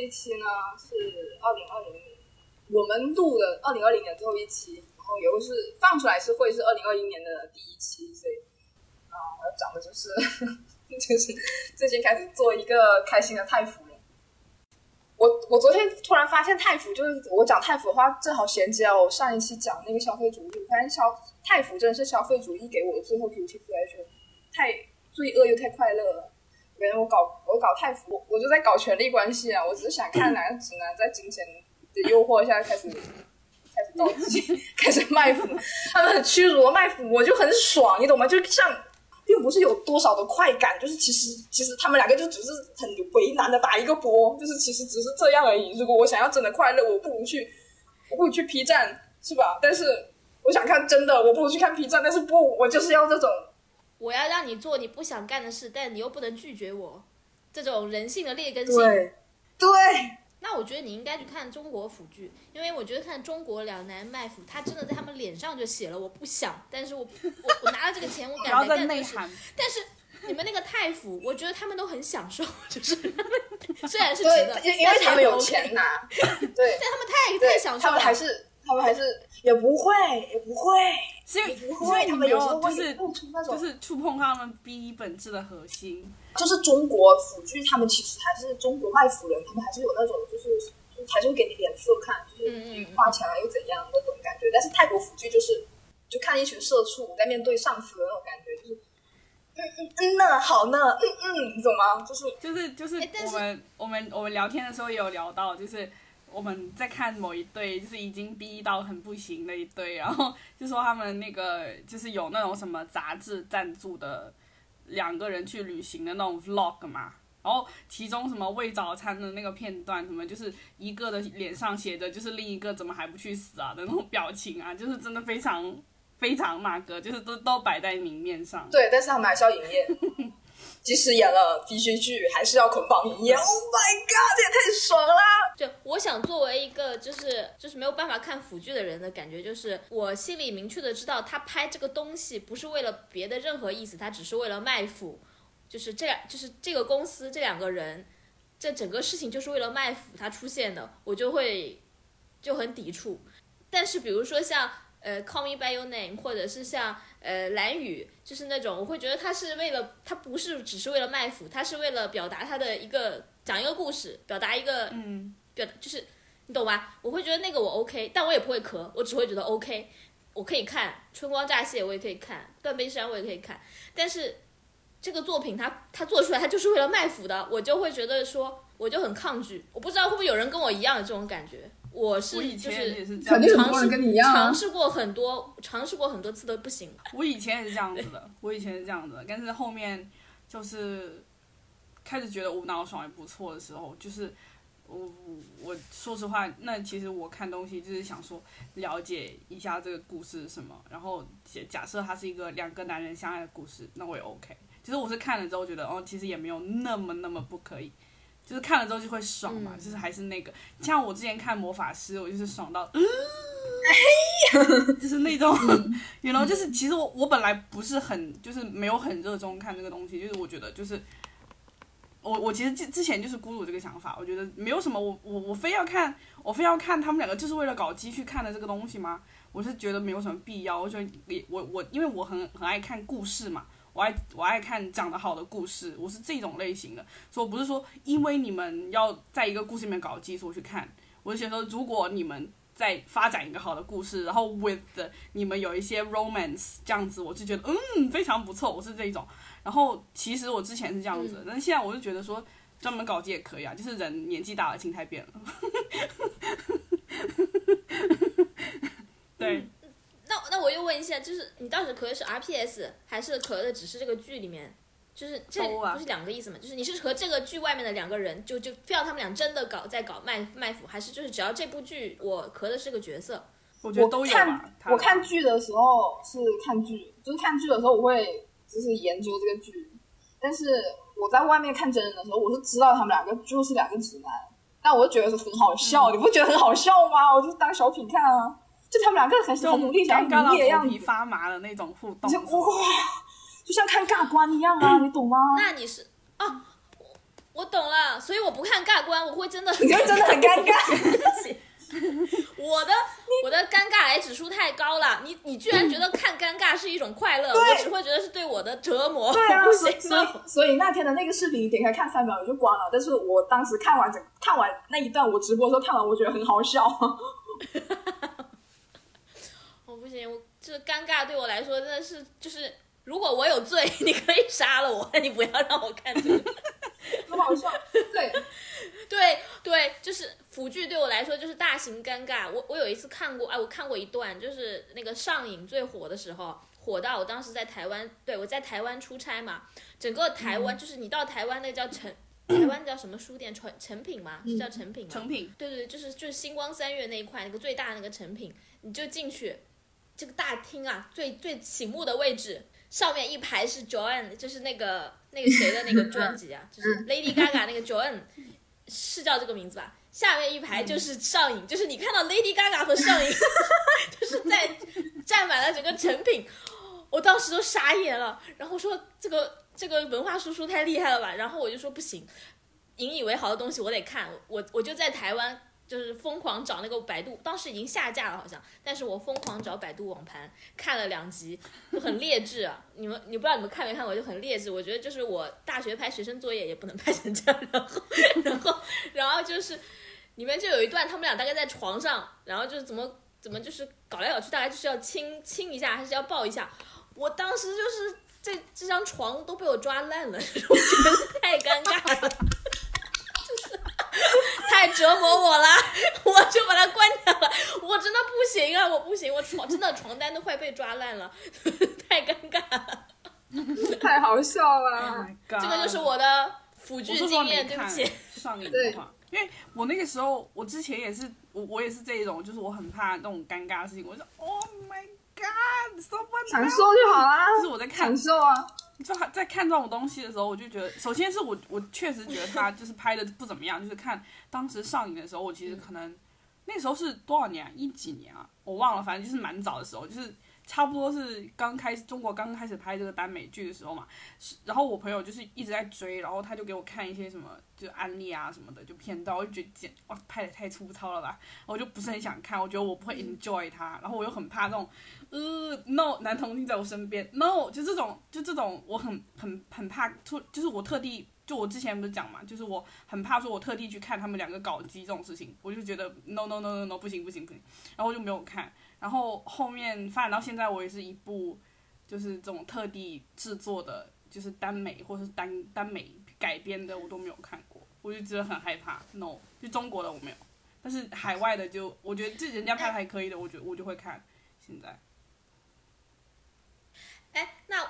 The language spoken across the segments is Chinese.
一期呢是二零二零年，我们录的二零二零年最后一期，然后也会是放出来是会是二零二一年的第一期，所以啊，我要讲的就是 就是最近开始做一个开心的太服了。我我昨天突然发现太服就是我讲太服的话，正好衔接了我上一期讲那个消费主义。我发现消太服真的是消费主义给我的最后 guilty pleasure，太罪恶又太快乐了。别人我搞我搞太服，我我就在搞权力关系啊！我只是想看哪个直男在金钱的诱惑下开始开始着急，开始卖腐，他们很屈辱的卖腐，我就很爽，你懂吗？就像并不是有多少的快感，就是其实其实他们两个就只是很为难的打一个波，就是其实只是这样而已。如果我想要真的快乐，我不如去我不如去 P 站，是吧？但是我想看真的，我不如去看 P 站，但是不，我就是要这种。我要让你做你不想干的事，但你又不能拒绝我，这种人性的劣根性。对，对。那我觉得你应该去看中国腐剧，因为我觉得看中国两男卖腐，他真的在他们脸上就写了我不想，但是我我我拿了这个钱，我敢干这事。但是你们那个太腐，我觉得他们都很享受，就是 虽然是觉得，因为他们有钱拿。对，但他们太太享受了，他们还是。他们还是也不会，也不会，所以不会，他们有时候就是那种，就是触碰他们 B 本质的核心。就是中国腐剧，他们其实还是中国卖腐人，他们还是有那种，就是还是会给你脸色看，就是花钱了又怎样那种感觉。但是泰国腐剧就是，就看一群社畜在面对上司的那种感觉，就是嗯嗯嗯呢，好呢，嗯嗯，你懂吗？就是就是就是我们我们我们聊天的时候也有聊到，就是。我们在看某一对，就是已经逼到很不行的一对，然后就说他们那个就是有那种什么杂志赞助的两个人去旅行的那种 vlog 嘛，然后其中什么喂早餐的那个片段，什么就是一个的脸上写着就是另一个怎么还不去死啊的那种表情啊，就是真的非常非常那个，就是都都摆在明面上。对，但是他们还是要营业。即使演了必须剧，还是要捆绑营业。Oh my god，这也太爽了！就我想作为一个就是就是没有办法看腐剧的人的感觉，就是我心里明确的知道，他拍这个东西不是为了别的任何意思，他只是为了卖腐。就是这两，就是这个公司这两个人，这整个事情就是为了卖腐他出现的，我就会就很抵触。但是比如说像呃《Call Me by Your Name》，或者是像。呃，蓝雨就是那种，我会觉得他是为了，他不是只是为了卖腐，他是为了表达他的一个讲一个故事，表达一个，嗯，表就是你懂吧？我会觉得那个我 OK，但我也不会咳，我只会觉得 OK，我可以看《春光乍泄》，我也可以看《断背山》，我也可以看，但是这个作品他他做出来，他就是为了卖腐的，我就会觉得说，我就很抗拒，我不知道会不会有人跟我一样的这种感觉。我是就是尝试尝试过很多，尝试过很多次都不行。我以前也是这样子的，我以前是这样子，的，但是后面就是开始觉得无脑爽也不错的时候，就是我我说实话，那其实我看东西就是想说了解一下这个故事是什么，然后假假设它是一个两个男人相爱的故事，那我也 OK。其实我是看了之后觉得，哦，其实也没有那么那么不可以。就是看了之后就会爽嘛，就是还是那个，像我之前看魔法师，我就是爽到，嗯 就是那种，然后就是其实我我本来不是很就是没有很热衷看这个东西，就是我觉得就是我我其实之之前就是孤独这个想法，我觉得没有什么，我我我非要看我非要看他们两个就是为了搞基去看的这个东西吗？我是觉得没有什么必要，我觉得也我我因为我很很爱看故事嘛。我爱我爱看讲的好的故事，我是这种类型的，所以我不是说因为你们要在一个故事里面搞基础去看，我是觉得如果你们在发展一个好的故事，然后 with 你们有一些 romance 这样子，我就觉得嗯非常不错，我是这一种。然后其实我之前是这样子，但是现在我就觉得说专门搞基也可以啊，就是人年纪大了，心态变了。对。那那我又问一下，就是你当时咳的是 RPS，还是咳的只是这个剧里面，就是这不是两个意思吗？就是你是和这个剧外面的两个人，就就非要他们俩真的搞在搞卖卖腐，还是就是只要这部剧我咳的是个角色？我觉得都有看我看剧的时候是看剧，就是看剧的时候我会就是研究这个剧，但是我在外面看真人的时候，我是知道他们两个就是两个直男，但我就觉得是很好笑，你不觉得很好笑吗？我就当小品看啊。就他们两个很很努力，想要营业样子，发麻的那种互动，哇，就像看尬官一样啊，你懂吗？那你是啊，我懂了，所以我不看尬关，我会真的，你就真的很尴尬。我的我的尴尬癌指数太高了，你你居然觉得看尴尬是一种快乐，对我只会觉得是对我的折磨。对啊，所以所以所以那天的那个视频，你点开看三秒我就关了。但是我当时看完整看完那一段，我直播的时候看完，我觉得很好笑。我不行，我这尴尬对我来说真的是就是，如果我有罪，你可以杀了我，你不要让我看这个。很好笑。对，对对，就是腐剧对我来说就是大型尴尬。我我有一次看过，哎，我看过一段，就是那个上瘾最火的时候，火到我当时在台湾，对我在台湾出差嘛，整个台湾、就是你到台湾那叫成。台湾叫什么书店？成成品吗？是叫成品吗？成品对对对，就是就是星光三月那一块那个最大那个成品，你就进去，这个大厅啊，最最醒目的位置，上面一排是 Joanne，就是那个那个谁的那个专辑啊，就是 Lady Gaga 那个 Joanne，是叫这个名字吧？下面一排就是上瘾，就是你看到 Lady Gaga 和上瘾，就是在占满了整个成品，我当时都傻眼了，然后说这个这个文化输出太厉害了吧，然后我就说不行，引以为豪的东西我得看，我我就在台湾。就是疯狂找那个百度，当时已经下架了好像，但是我疯狂找百度网盘看了两集，就很劣质啊！你们你不知道你们看没看过，就很劣质。我觉得就是我大学拍学生作业也不能拍成这样，然后然后然后就是里面就有一段他们俩大概在床上，然后就是怎么怎么就是搞来搞去，大概就是要亲亲一下还是要抱一下，我当时就是这这张床都被我抓烂了，我觉得太尴尬了。太折磨我了，我就把它关掉了。我真的不行啊，我不行，我床真的床单都快被抓烂了，太尴尬了。太好笑了。Oh my god，这个就是我的腐剧经验，对不起。上瘾对的话，因为我那个时候，我之前也是，我我也是这一种，就是我很怕那种尴尬的事情，我就 Oh my God，someone 享受就好啦，就是我在看享受啊。就在看这种东西的时候，我就觉得，首先是我我确实觉得他就是拍的不怎么样，就是看当时上映的时候，我其实可能那时候是多少年啊？一几年啊？我忘了，反正就是蛮早的时候，就是差不多是刚开始中国刚开始拍这个耽美剧的时候嘛。是然后我朋友就是一直在追，然后他就给我看一些什么就是案例啊什么的，就片段，我就觉得简哇拍的太粗糙了吧，我就不是很想看，我觉得我不会 enjoy 它，然后我又很怕这种。呃，no，男同性在我身边，no，就这种，就这种，我很很很怕，特就是我特地，就我之前不是讲嘛，就是我很怕说，我特地去看他们两个搞基这种事情，我就觉得 no no no no no 不行不行不行，然后我就没有看，然后后面发展到现在，我也是一部就是这种特地制作的，就是耽美或是耽耽美改编的，我都没有看过，我就觉得很害怕，no，就中国的我没有，但是海外的就我觉得这人家拍的还可以的，我觉得我就会看，现在。哎，那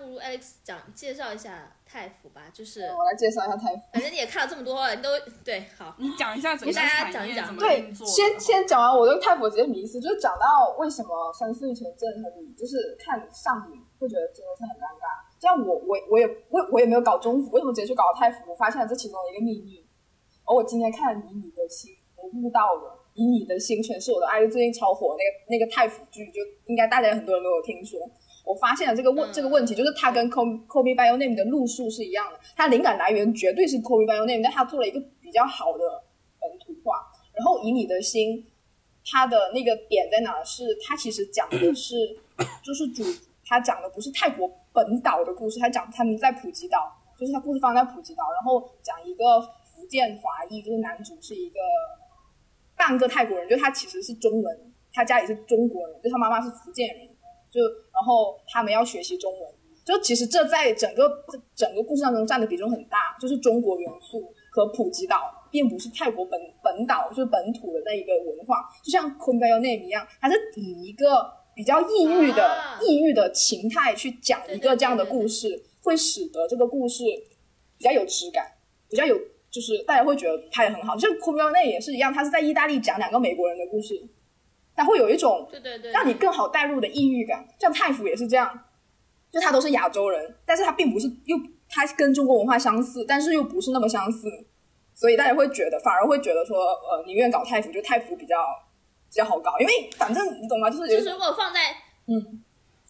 不如 Alex 讲介绍一下太府吧，就是我来介绍一下太府。反正你也看了这么多了，你都对好。你讲一下整个给大家产讲一讲业怎么对先先讲完我对太府直接迷思，就是讲到为什么三四以前真的很就是看上瘾会觉得真的是很尴尬。这样我我我也我我也没有搞中服，为什么直接去搞太府？我发现了这其中的一个秘密。而我今天看《以你的心》，我悟到了《以你的心全是我的爱》，最近超火那个那个太府剧，就应该大家很多人都有听说。我发现了这个问、嗯这个问题，就是它跟《Call Call Me by Your Name》的路数是一样的，它灵感来源绝对是《Call Me by Your Name》，但它做了一个比较好的本土化。然后《以你的心》，它的那个点在哪？是它其实讲的是，就是主它讲的不是泰国本岛的故事，它讲他们在普吉岛，就是它故事放在普吉岛，然后讲一个福建华裔，就是男主是一个半个泰国人，就他其实是中文，他家里是中国人，就他妈妈是福建人，就然后他们要学习中文，就其实这在整个整个故事当中占的比重很大，就是中国元素和普吉岛，并不是泰国本本岛就是本土的那一个文化，就像《Come By Your Name》一样，它是以一个比较抑郁的、啊。抑郁的情态去讲一个这样的故事，会使得这个故事比较有质感，比较有就是大家会觉得拍的很好，就像《Come By Your Name》也是一样，他是在意大利讲两个美国人的故事，它会有一种对对对，让你更好带入的抑郁感。像太府也是这样，就他都是亚洲人，但是他并不是又他跟中国文化相似，但是又不是那么相似，所以大家会觉得反而会觉得说，呃，宁愿搞太府，就太府比较比较好搞，因为反正你懂吗？就是就是如果放在嗯，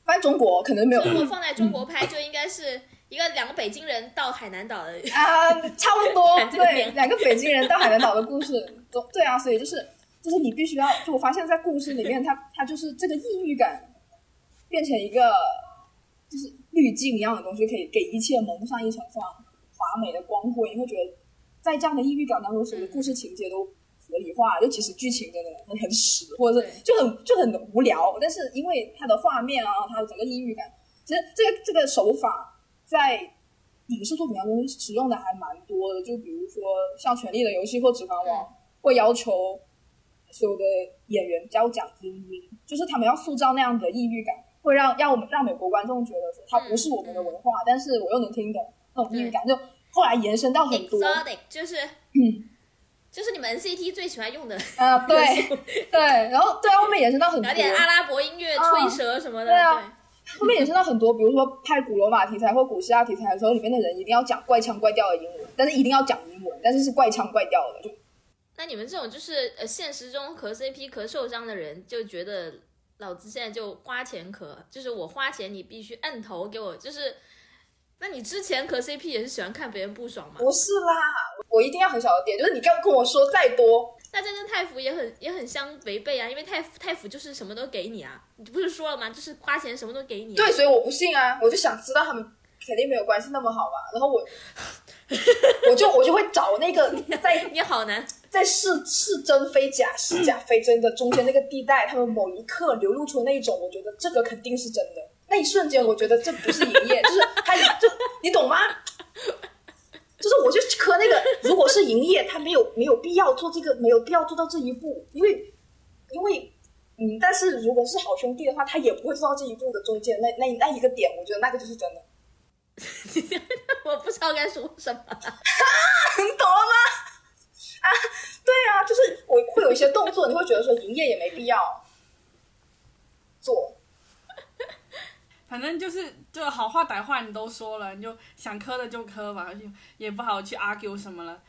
反正中国可能没有如果放在中国拍，就应该是一个两个北京人到海南岛的啊，差不多 对，两个北京人到海南岛的故事，都对啊，所以就是就是你必须要，就我发现，在故事里面，它它就是这个抑郁感变成一个就是滤镜一样的东西，可以给一切蒙上一层非常华美的光辉。你会觉得在这样的抑郁感当中，所有的故事情节都合理化，就其实剧情真的很很屎，或者是就很就很无聊，但是因为它的画面啊，它的整个抑郁感，其实这个这个手法在影视作品当中使用的还蛮多的，就比如说像《权力的游戏》或《指环王》，会要求所有的演员要讲英音，就是他们要塑造那样的抑郁感，会让让我们让美国观众觉得说它不是我们的文化，但是我又能听懂那种抑郁感，就后来延伸到很多，exotic，就是嗯。就是你们 NCT 最喜欢用的，啊、对 对，然后对啊，后面延伸到很多。有，点阿拉伯音乐、啊吹舌什么的，对啊。后面延伸到很多，比如说拍古罗马题材或古希腊题材的时候，里面的人一定要讲怪腔怪调的英文，但是一定要讲英文，但是是怪腔怪调的，就那你们这种就是呃现实中磕 CP 磕受伤的人，就觉得老子现在就花钱磕，就是我花钱你必须摁头给我，就是，那你之前磕 CP 也是喜欢看别人不爽吗？不是啦，我一定要很小的点，就是你刚跟我说再多，那这跟太府也很也很相违背啊，因为太府太府就是什么都给你啊，你不是说了吗？就是花钱什么都给你、啊。对，所以我不信啊，我就想知道他们肯定没有关系那么好吧，然后我 我就我就会找那个在你好难，在是是真非假是假非真的中间那个地带，他们某一刻流露出那一种，我觉得这个肯定是真的。那一瞬间，我觉得这不是营业，就是他就你懂吗？就是我就磕那个，如果是营业，他没有没有必要做这个，没有必要做到这一步，因为因为嗯，但是如果是好兄弟的话，他也不会做到这一步的中间那那那一个点，我觉得那个就是真的，我不知道该说什么。你懂了吗？啊，对啊，就是我会有一些动作，你会觉得说营业也没必要做。反正就是就好话歹话你都说了，你就想磕的就磕吧，就也不好去 argue 什么了。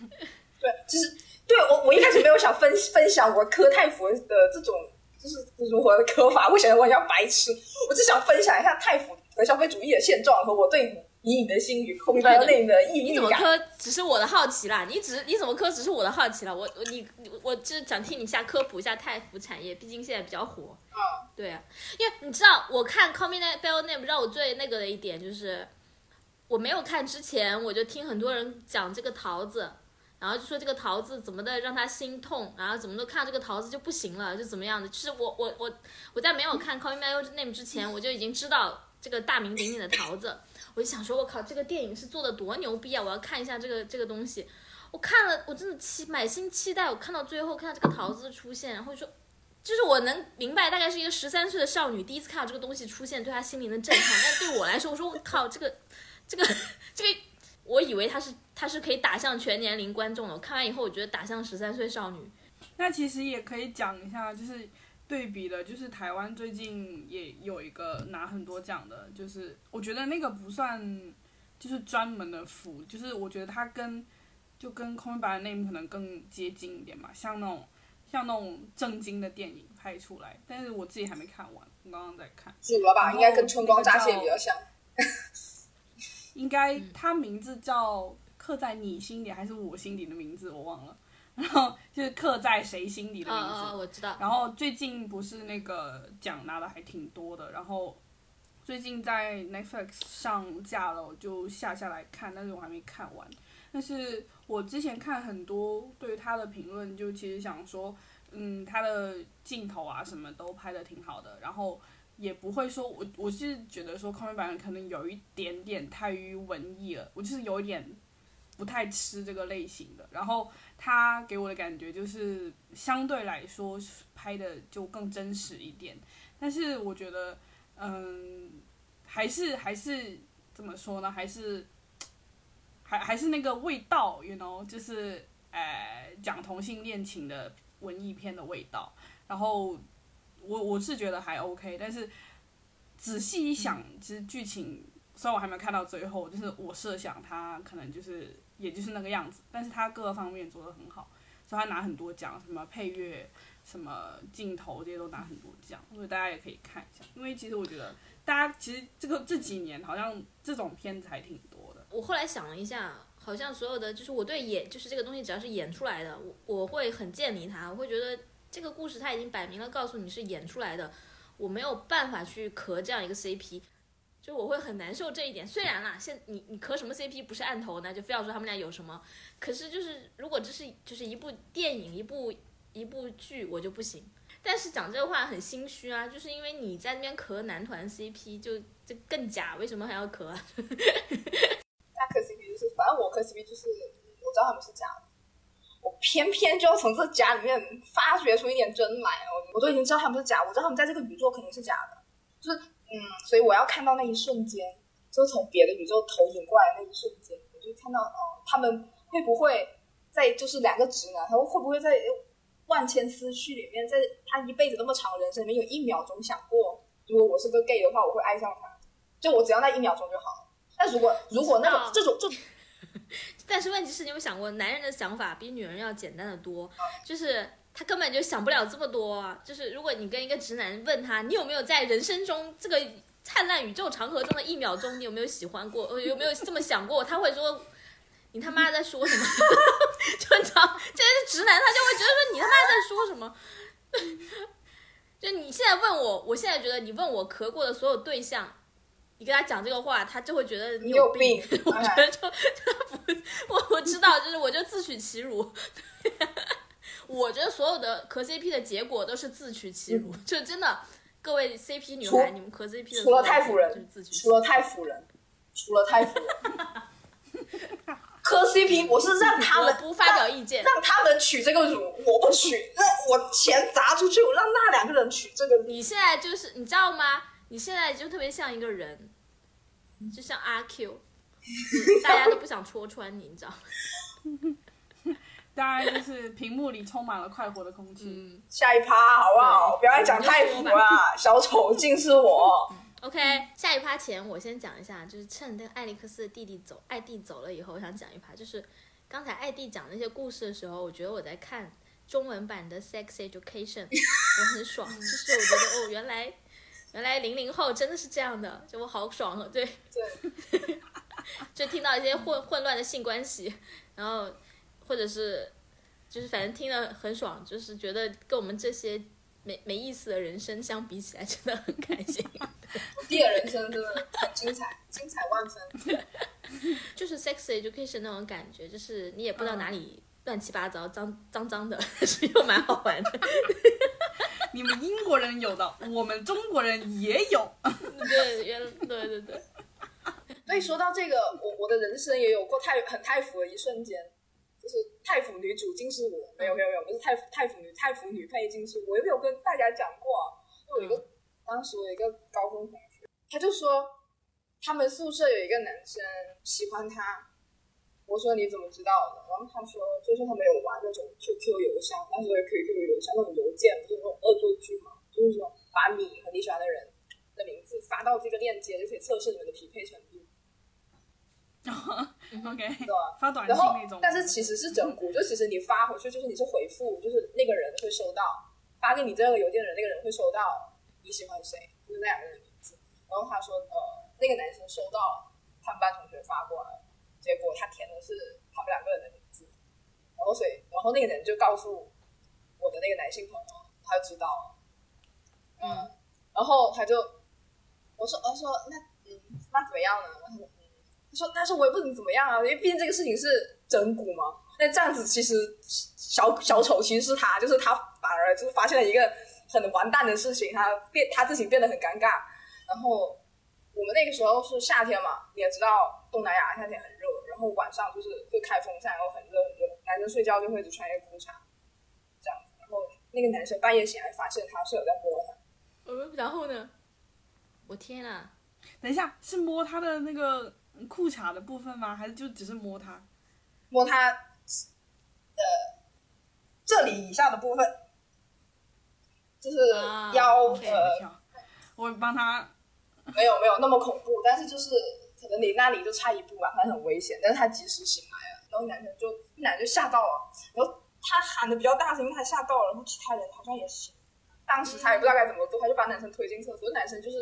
对，就是对我我一开始没有想分分享我磕太佛的这种就是如何的磕法，我显得我很像白痴，我只想分享一下太佛和消费主义的现状和我对隐隐的心与 Kobe Bryant 内的抑郁感。你怎么磕只是我的好奇啦，你只你怎么磕只是我的好奇啦，我我你我就是想听你下科普一下太服产业，毕竟现在比较火。嗯，对啊，因为你知道，我看《Call Me By Your Name》让我最那个的一点就是，我没有看之前，我就听很多人讲这个桃子，然后就说这个桃子怎么的让他心痛，然后怎么都看到这个桃子就不行了，就怎么样的。就是我我我我在没有看《Call Me By Your Name》之前，我就已经知道这个大名鼎鼎的桃子，我就想说，我靠，这个电影是做的多牛逼啊！我要看一下这个这个东西。我看了，我真的期满心期待，我看到最后看到这个桃子出现，然后说。就是我能明白，大概是一个十三岁的少女第一次看到这个东西出现，对她心灵的震撼。但对我来说，我说我靠，这个，这个，这个，我以为它是它是可以打向全年龄观众的。我看完以后，我觉得打向十三岁少女。那其实也可以讲一下，就是对比的，就是台湾最近也有一个拿很多奖的，就是我觉得那个不算，就是专门的服，就是我觉得它跟就跟《空白的 name》可能更接近一点嘛，像那种像那种正经的电影拍出来，但是我自己还没看完，我刚刚在看。主了吧，应该跟春光乍泄比较像。应该它名字叫刻在你心里还是我心里的名字我忘了，然后就是刻在谁心里的啊名字。啊，我知道。然后最近不是那个奖拿的还挺多的，然后最近在 Netflix 上架了，我就下下来看，但是我还没看完。但是我之前看很多对他的评论，就其实想说，嗯，他的镜头啊什么都拍的挺好的，然后也不会说我我是觉得说《空面版》可能有一点点太于文艺了，我就是有一点不太吃这个类型的。然后他给我的感觉就是相对来说拍的就更真实一点，但是我觉得，嗯，还是还是怎么说呢？还是还还是那个味道，you know，就是呃讲同性恋情的文艺片的味道。然后我我是觉得还 OK，但是仔细一想，其实剧情虽然我还没看到最后，就是我设想它可能就是也就是那个样子，但是他各个方面做得很好，所以他拿很多奖，什么配乐、什么镜头这些都拿很多奖，所以大家也可以看一下。因为其实我觉得大家其实这个这几年好像这种片子还挺多的。我后来想了一下，好像所有的就是我对演就是这个东西只要是演出来的，我我会很建立它，我会觉得这个故事它已经摆明了告诉你是演出来的，我没有办法去磕这样一个 CP。就我会很难受这一点，虽然啦，现你你磕什么 CP 不是案头呢？就非要说他们俩有什么，可是就是如果这是就是一部电影，一部一部剧，我就不行。但是讲这个话很心虚啊，就是因为你在那边磕男团 CP 就就更假，为什么还要磕啊？那磕 CP 就是，反正我磕 CP 就是我知道他们是假的，我偏偏就要从这假里面发掘出一点真来。我我都已经知道他们是假，我知道他们在这个宇宙肯定是假的，就是。嗯，所以我要看到那一瞬间，就从别的宇宙投影过来那一瞬间，我就看到哦，他们会不会在就是两个直男，他们会不会在万千思绪里面，在他一辈子那么长的人生里面，有一秒钟想过，如果我是个 gay 的话，我会爱上他，就我只要那一秒钟就好。但如果如果那种这种这种，但是问题是你有想过，男人的想法比女人要简单的多，就是。他根本就想不了这么多，就是如果你跟一个直男问他，你有没有在人生中这个灿烂宇宙长河中的一秒钟，你有没有喜欢过，呃，有没有这么想过？他会说，你他妈在说什么？就你知道，这是直男，他就会觉得说你他妈在说什么？就你现在问我，我现在觉得你问我磕过的所有对象，你跟他讲这个话，他就会觉得你有病。我觉得就不，我我知道，就是我就自取其辱。我觉得所有的磕 CP 的结果都是自取其辱，就真的，各位 CP 女孩，你们磕 CP 的除了太夫人，除了太夫人，除了太夫人，磕 CP 我是让他们不发表意见，让他们取这个辱，我不取，那我钱砸出去，我让那两个人取这个。你现在就是你知道吗？你现在就特别像一个人，就像阿 Q，大家都不想戳穿你，你知道。大概就是屏幕里充满了快活的空气。下一趴好不好？不要再讲太腐了，小丑竟是我。OK，下一趴前我先讲一下，就是趁那个艾利克斯的弟弟走，艾弟走了以后，我想讲一趴，就是刚才艾弟讲那些故事的时候，我觉得我在看中文版的《Sex Education》，我很爽，就是我觉得哦，原来原来零零后真的是这样的，就我好爽，对对，就听到一些混混乱的性关系，然后。或者是，就是反正听了很爽，就是觉得跟我们这些没没意思的人生相比起来，真的很开心。第二人生真的很精彩，精彩万分。就是 sex education 那种感觉，就是你也不知道哪里乱七八糟、脏脏脏的，是又蛮好玩的。你们英国人有的，我们中国人也有。对，原对对对。所以说到这个，我我的人生也有过太很太服的一瞬间。就是太腐女主竟是我，没有没有没有，不是太太腐女太腐女配竟是我，有没有跟大家讲过？就有一个当时我有一个高中同学，他就说他们宿舍有一个男生喜欢他，我说你怎么知道的？然后他说就是他们有玩那种 QQ 邮箱，那时候 QQ 邮箱那种邮件不是那种恶作剧嘛，就是说把你和你喜欢的人的名字发到这个链接，就可以测试你们的匹配程度。OK，对？发短信那种，但是其实是整蛊，就其实你发回去，就是你是回复，就是那个人会收到，发给你这个邮件的人，那个人会收到你喜欢谁，就是那两个人的名字。然后他说，呃，那个男生收到了他们班同学发过来，结果他填的是他们两个人的名字，然后所以，然后那个人就告诉我的那个男性朋友，他就知道了，嗯，然后他就我说，我说那嗯，那怎么样呢？他说：“但是我也不能怎么样啊，因为毕竟这个事情是整蛊嘛。那这样子其实小小丑其实是他，就是他反而就是发现了一个很完蛋的事情，他变他自己变得很尴尬。然后我们那个时候是夏天嘛，你也知道东南亚夏天很热，然后晚上就是会开风扇，然后很热很热，男生睡觉就会一直穿一个裤衩这样子。然后那个男生半夜醒来发现他室友在摸他，嗯，然后呢？我天啊！等一下，是摸他的那个。”裤衩的部分吗？还是就只是摸它？摸它，呃，这里以下的部分，就是腰呃，我帮他。没有没有那么恐怖，但是就是可能你那里就差一步吧，他很危险。但是他及时醒来了，然后男生就男就吓到了，然后他喊的比较大声，因为他吓到了，然后其他人好像也是，当时他也不知道该怎么做，他就把男生推进厕所，男生就是。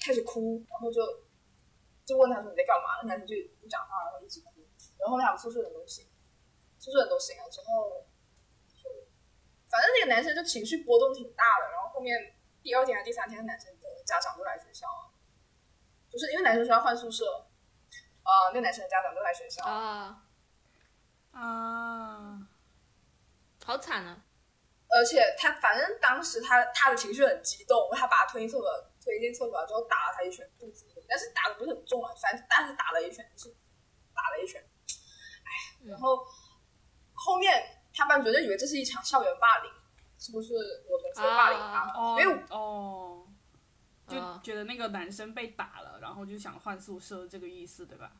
开始哭，然后就就问他说你在干嘛？那男生就不讲话，然后一直哭。然后后来我们宿舍人都醒，宿舍人都醒了之后，就反正那个男生就情绪波动挺大的。然后后面第二天还是第三天，男生的家长都来学校了，就是因为男生说要换宿舍，啊、那男生的家长都来学校。啊，啊，好惨啊！而且他反正当时他他的情绪很激动，他把他推进厕所，推进厕所之后打了他一拳肚子里，但是打的不是很重啊，反正但是打了一拳，就是打了一拳，哎，然后后面他班主任就以为这是一场校园霸凌，是不是我同学霸凌他？哦因为哦，就啊觉得那个男生被打了，然后就想换宿舍，这个意思对吧？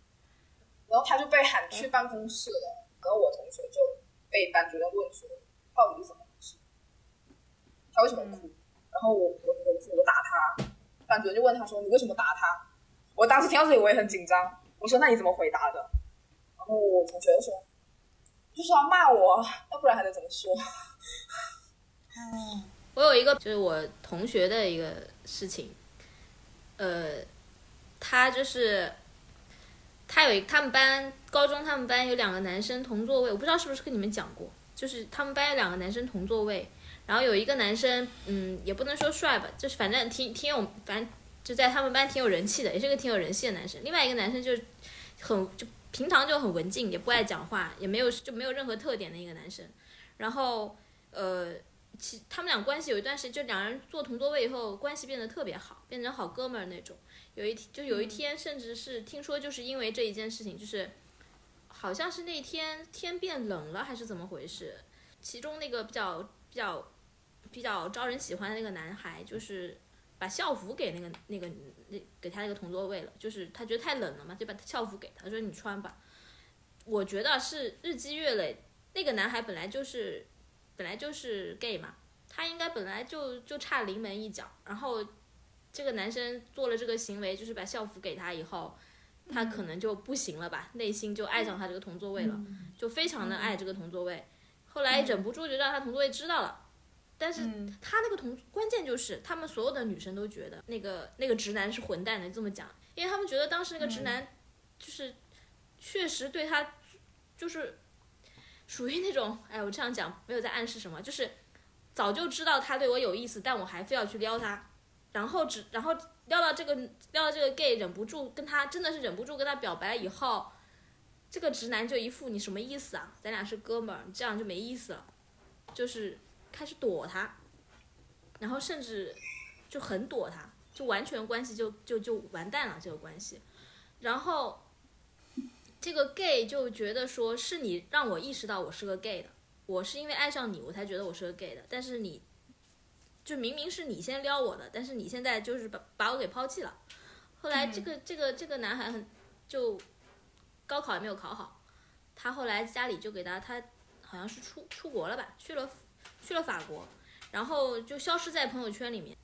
然后他就被喊去办公室了，然后我同学就被班主任问说到底是怎么回事，他为什么哭？然后我我忍不住我打他，班主任就问他说你为什么打他？我当时听到这里我也很紧张，我说那你怎么回答的？然后我同学说就是要骂我，要不然还能怎么说？我有一个就是我同学的一个事情，呃，他就是他有一他们班高中他们班有两个男生同座位，我不知道是不是跟你们讲过，就是他们班有两个男生同座位，然后有一个男生，嗯，也不能说帅吧，就是反正挺挺有，反正就在他们班挺有人气的，也是个挺有人气的男生。另外一个男生就是很就平常就很文静，也不爱讲话，也没有就没有任何特点的一个男生。然后呃，其他们俩关系有一段时间，就两人坐同座位以后，关系变得特别好，变成好哥们儿那种。有一就有一天，甚至是听说就是因为这一件事情，就是好像是那天天变冷了还是怎么回事，其中那个比较比较比较招人喜欢的那个男孩，就是把校服给那个那个那给他那个同座位了，就是他觉得太冷了嘛，就把校服给他，说你穿吧。我觉得是日积月累，那个男孩本来就是本来就是 gay 嘛，他应该本来就就差临门一脚，然后这个男生做了这个行为，就是把校服给他以后，他可能就不行了吧，内心就爱上他这个同座位了，就非常的爱这个同座位。后来忍不住就让他同座位知道了，但是嗯。他那个同关键就是他们所有的女生都觉得那个那个直男是混蛋的，这么讲，因为他们觉得当时那个直男就是确实对他就是属于那种，哎，我这样讲没有在暗示什么，就是早就知道他对我有意思，但我还非要去撩他，然后只然后撩到这个撩到这个 gay 忍不住跟他真的是忍不住跟他表白以后，这个直男就一副你什么意思啊？咱俩是哥们儿，你这样就没意思了，就是开始躲他，然后甚至就很躲他，就完全关系就就就完蛋了这个关系，然后这个 gay 就觉得说是你让我意识到我是个 gay 的，我是因为爱上你我才觉得我是个 gay 的，但是你就明明是你先撩我的，但是你现在就是把把我给抛弃了。后来这个、这个这个男孩很就高考也没有考好，他后来家里就给他他好像是出出国了吧，去了去了法国，然后就消失在朋友圈里面。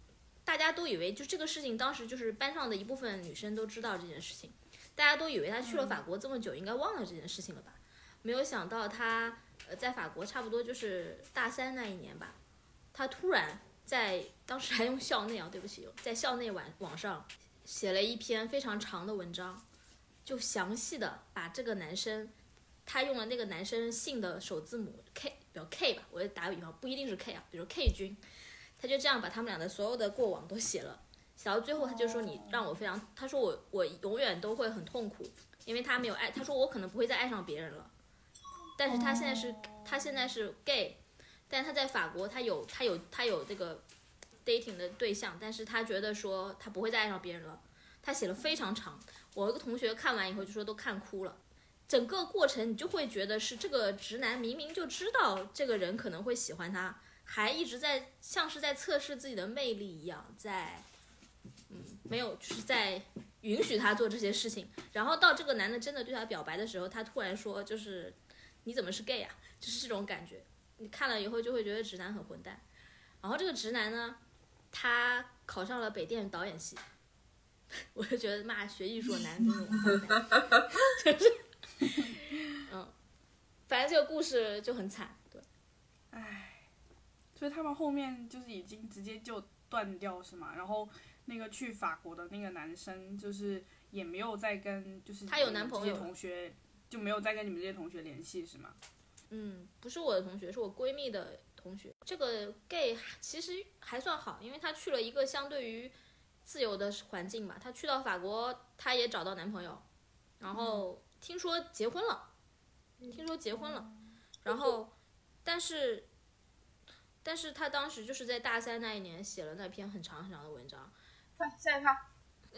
大家都以为就这个事情，当时就是班上的一部分女生都知道这件事情，大家都以为他去了法国这么久，应该忘了这件事情了吧？没有想到他呃在法国差不多就是大三那一年吧，他突然在当时还用校内啊，对不起，在校内网网上写了一篇非常长的文章，就详细的把这个男生，他用了那个男生姓的首字母 K，比如 K 吧，我就打个比方，不一定是 K 啊，比如 K 君，他就这样把他们俩的所有的过往都写了，写到最后他就说你让我非常，他说我我永远都会很痛苦，因为他没有爱，他说我可能不会再爱上别人了，但是他现在是他现在是 gay，但是他在法国他有他有他有这个 dating 的对象，但是他觉得说他不会再爱上别人了，他写了非常长，我一个同学看完以后就说都看哭了。整个过程你就会觉得是这个直男明明就知道这个人可能会喜欢他，还一直在像是在测试自己的魅力一样，在嗯没有就是在允许他做这些事情。然后到这个男的真的对他表白的时候，他突然说就是你怎么是 gay 啊？就是这种感觉。你看了以后就会觉得直男很混蛋。然后这个直男呢，他考上了北电导演系，我就觉得妈学艺术的男的真是王八蛋，就是，正这个故事就很惨，对。所以他们后面就是已经直接就断掉是吗？然后那个去法国的那个男生，就是也没有再跟就是他有男朋友你们这些同学就没有再跟你们这些同学联系是吗？嗯，不是我的同学，是我闺蜜的同学。这个 gay 其实还算好，因为他去了一个相对于自由的环境吧。他去到法国，他也找到男朋友，然后听说结婚了，听说结婚了，然后但是但是他当时就是在大三那一年写了那篇很长很长的文章。看现在看，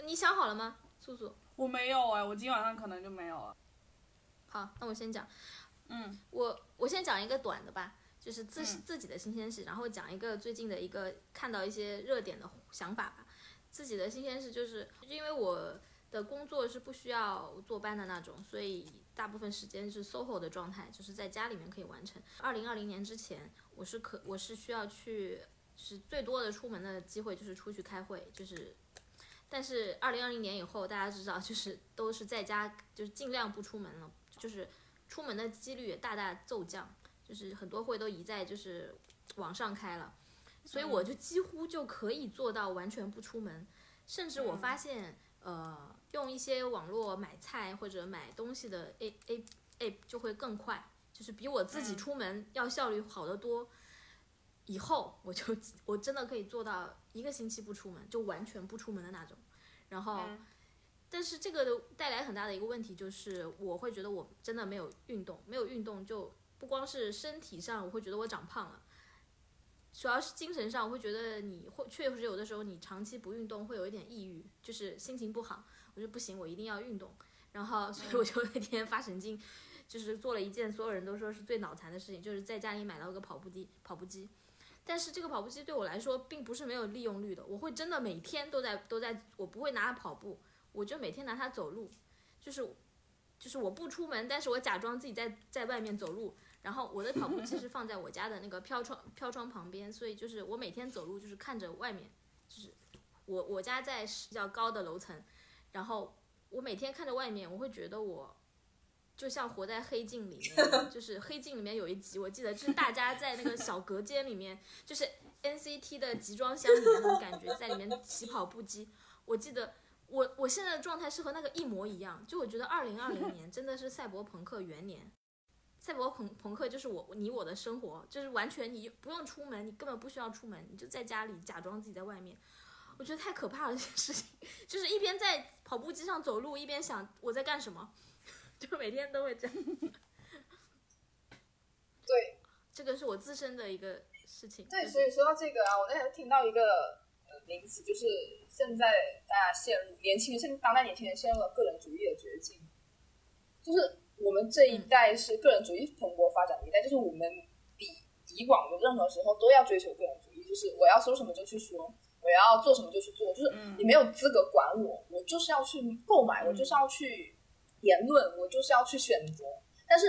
你想好了吗，素素？我没有哎，我今晚上可能就没有了。好，那我先讲。嗯，我我先讲一个短的吧，就是自、嗯自己的新鲜事，然后讲一个最近的一个看到一些热点的想法吧。自己的新鲜事就是因为我的工作是不需要坐班的那种，所以大部分时间是 SOHO 的状态，就是在家里面可以完成。二零二零年之前，我是可我是需要去，是最多的出门的机会就是出去开会，就是。但是二零二零年以后，大家知道就是都是在家，就是尽量不出门了，就是出门的几率也大大骤降，就是很多会都移在就是网上开了，所以我就几乎就可以做到完全不出门，甚至我发现，呃，用一些网络买菜或者买东西的 A A A 就会更快，就是比我自己出门要效率好得多。以后我就 我真的可以做到一个星期不出门，就完全不出门的那种，然后。嗯但是这个的带来很大的一个问题就是，我会觉得我真的没有运动，没有运动就不光是身体上，我会觉得我长胖了，主要是精神上，我会觉得你会确实有的时候你长期不运动会有一点抑郁，就是心情不好。我就不行，我一定要运动。然后，所以我就那天发神经，就是做了一件所有人都说是最脑残的事情，就是在家里买了个跑步机，跑步机。但是这个跑步机对我来说并不是没有利用率的，我会真的每天都在都在，我不会拿它跑步，我就每天拿它走路，就是就是我不出门，但是我假装自己在在外面走路，然后我的跑步机是放在我家的那个飘窗飘窗旁边，所以就是我每天走路就是看着外面，就是我我家在比较高的楼层，然后我每天看着外面，我会觉得我就像活在黑镜里面，就是黑镜里面有一集我记得，就是大家在那个小隔间里面，就是 NCT 的集装箱里面那种感觉，在里面起跑步机，我记得。我我现在的状态是和那个一模一样，就我觉得二零二零年真的是赛博朋克元年，赛博朋朋克就是我你我的生活，就是完全你不用出门，你根本不需要出门，你就在家里假装自己在外面，我觉得太可怕了 这件事情，就是一边在跑步机上走路，一边想我在干什么，就每天都会这样。对这个是我自身的一个事情。对，所以说到这个啊，我那天听到一个呃名词，就是现在大家陷入年轻人，现在当代年轻人陷入了个人主义的绝境，就是我们这一代是个人主义蓬勃发展的一代，就是我们比以往的任何时候都要追求个人主义，就是我要说什么就去说，我要做什么就去做，就是你没有资格管我，我就是要去购买，我就是要去言论，我就是要去选择，但是。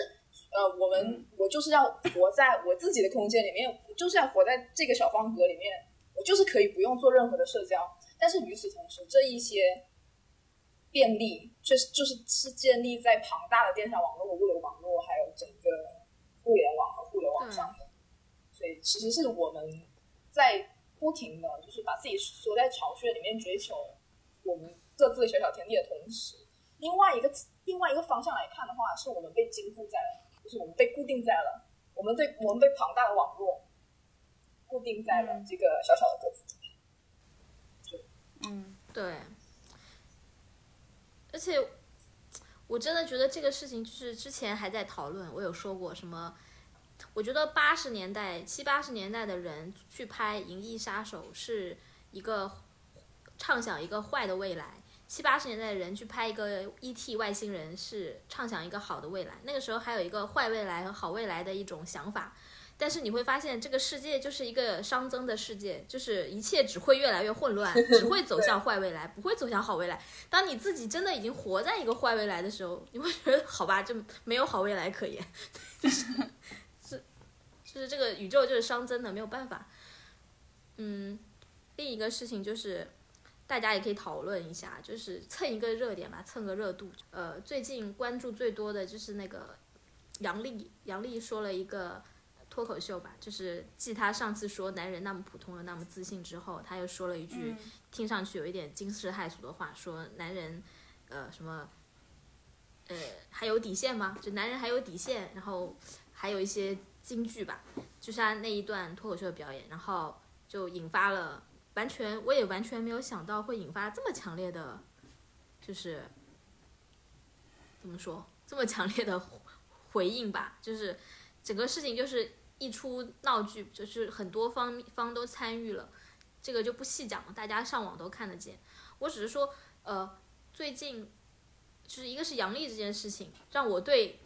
呃，我们我就是要活在我自己的空间里面，我就是要活在这个小方格里面，我就是可以不用做任何的社交。但是与此同时，这一些便利却是就是是建立在庞大的电商网络、物流网络，还有整个互联网和互联网上的。所以其实是我们在不停的就是把自己缩在巢穴里面追求我们各自的小小天地的同时，另外一个另外一个方向来看的话，是我们被禁锢在了。就是我们被固定在了，我们对我们被庞大的网络固定在了这个小小的格子里面。嗯，对，而且我真的觉得这个事情就是之前还在讨论，我有说过什么？我觉得八十年代、七八十年代的人去拍《银翼杀手》是一个畅想一个坏的未来，七八十年代的人去拍一个 E.T. 外星人是畅想一个好的未来。那个时候还有一个坏未来和好未来的一种想法。但是你会发现，这个世界就是一个熵增的世界，就是一切只会越来越混乱，只会走向坏未来，不会走向好未来。当你自己真的已经活在一个坏未来的时候，你会觉得好吧，就没有好未来可言，就 是就是这个宇宙就是熵增的，没有办法。嗯，另一个事情就是，大家也可以讨论一下，就是蹭一个热点吧，蹭个热度。呃，最近关注最多的就是那个杨笠，杨笠说了一个。脱口秀吧，就是继他上次说男人那么普通又那么自信之后，他又说了一句嗯听上去有一点惊世骇俗的话，说男人，呃什么，呃还有底线吗？就男人还有底线，然后还有一些京剧吧，就是他那一段脱口秀的表演，然后就引发了完全我也完全没有想到会引发这么强烈的，就是怎么说这么强烈的回回应吧，就是整个事情就是一出闹剧，就是很多方方都参与了，这个就不细讲了，大家上网都看得见。我只是说，呃，最近就是一个是杨笠这件事情，让我对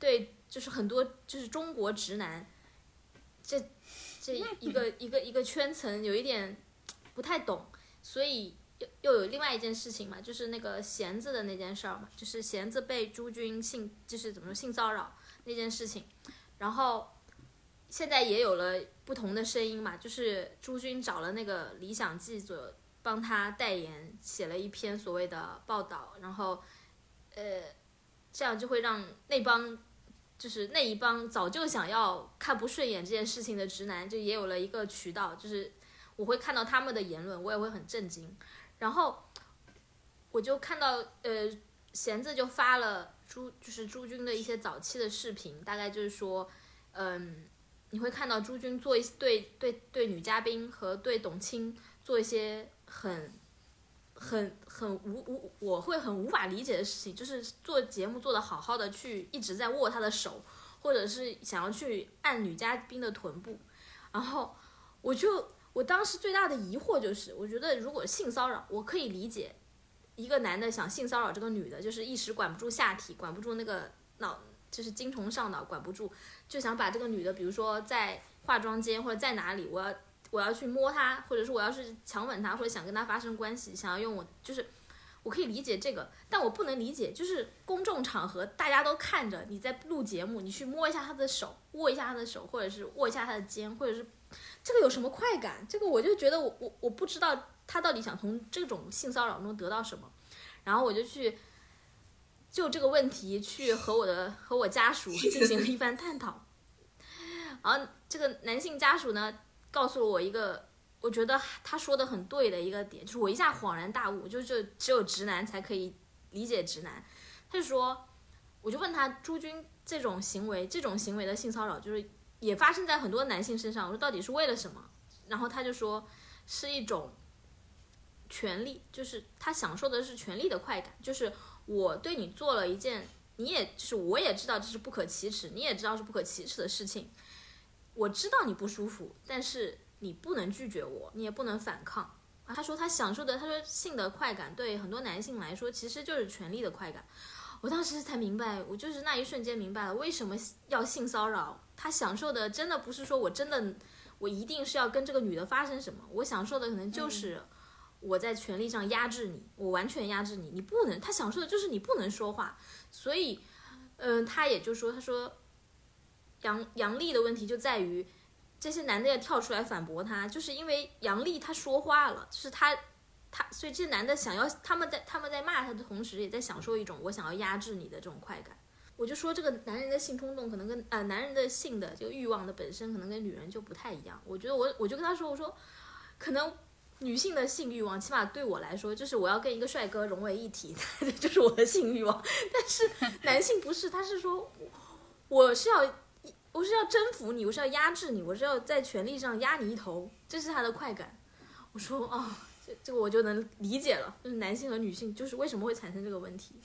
对就是很多就是中国直男这这一个一个一个圈层有一点不太懂，所以又又有另外一件事情嘛，就是那个弦子的那件事儿嘛，就是弦子被朱军性就是怎么说性骚扰那件事情，然后现在也有了不同的声音嘛，就是朱军找了那个理想记者帮他代言，写了一篇所谓的报道，然后呃，这样就会让那帮就是那一帮早就想要看不顺眼这件事情的直男，就也有了一个渠道，就是我会看到他们的言论，我也会很震惊。然后我就看到呃，弦子就发了朱就是朱军的一些早期的视频，大概就是说，嗯，你会看到朱军做一对对对女嘉宾和对董卿做一些很很很无无我会很无法理解的事情，就是做节目做的好好的，去一直在握她的手，或者是想要去按女嘉宾的臀部，然后我就我当时最大的疑惑就是，我觉得如果性骚扰，我可以理解一个男的想性骚扰这个女的，就是一时管不住下体，管不住那个脑，就是精虫上脑，管不住，就想把这个女的，比如说在化妆间或者在哪里，我要我要去摸他，或者是我要是强吻他，或者想跟他发生关系，想要用我就是。我可以理解这个，但我不能理解，就是公众场合大家都看着你在录节目，你去摸一下他的手，握一下他的手，或者是握一下他的肩，或者是这个有什么快感？这个我就觉得我我我不知道他到底想从这种性骚扰中得到什么，然后我就去就这个问题去和我的和我家属 进行了一番探讨，然后这个男性家属呢告诉了我一个我觉得他说的很对的一个点，就是我一下恍然大悟，就是只有直男才可以理解直男，他就说，我就问他朱军这种行为，这种行为的性骚扰就是。也发生在很多男性身上。我说到底是为了什么？然后他就说是一种权利，就是他享受的是权利的快感，就是我对你做了一件，你也就是我也知道这是不可启齿，你也知道是不可启齿的事情，我知道你不舒服，但是你不能拒绝我，你也不能反抗。啊，他说他享受的，他说性的快感对很多男性来说其实就是权力的快感。我当时才明白，我就是那一瞬间明白了为什么要性骚扰。他享受的真的不是说我真的，我一定是要跟这个女的发生什么。我享受的可能就是我在权力上压制你，我完全压制你，你不能。他享受的就是你不能说话。所以，嗯、他也就说，他说杨杨丽的问题就在于这些男的要跳出来反驳他，就是因为杨丽她说话了，是他。他所以这些男的想要他们在他们在骂他的同时，也在享受一种我想要压制你的这种快感。我就说这个男人的性冲动可能跟、呃、男人的性的这个欲望的本身可能跟女人就不太一样。我觉得我我就跟他说我说，可能女性的性欲望起码对我来说就是我要跟一个帅哥融为一体，就是我的性欲望。但是男性不是，他是说我是要我是要征服你，我是要压制你，我是要在权力上压你一头，这是他的快感。我说啊。哦这这个我就能理解了，就是男性和女性就是为什么会产生这个问题。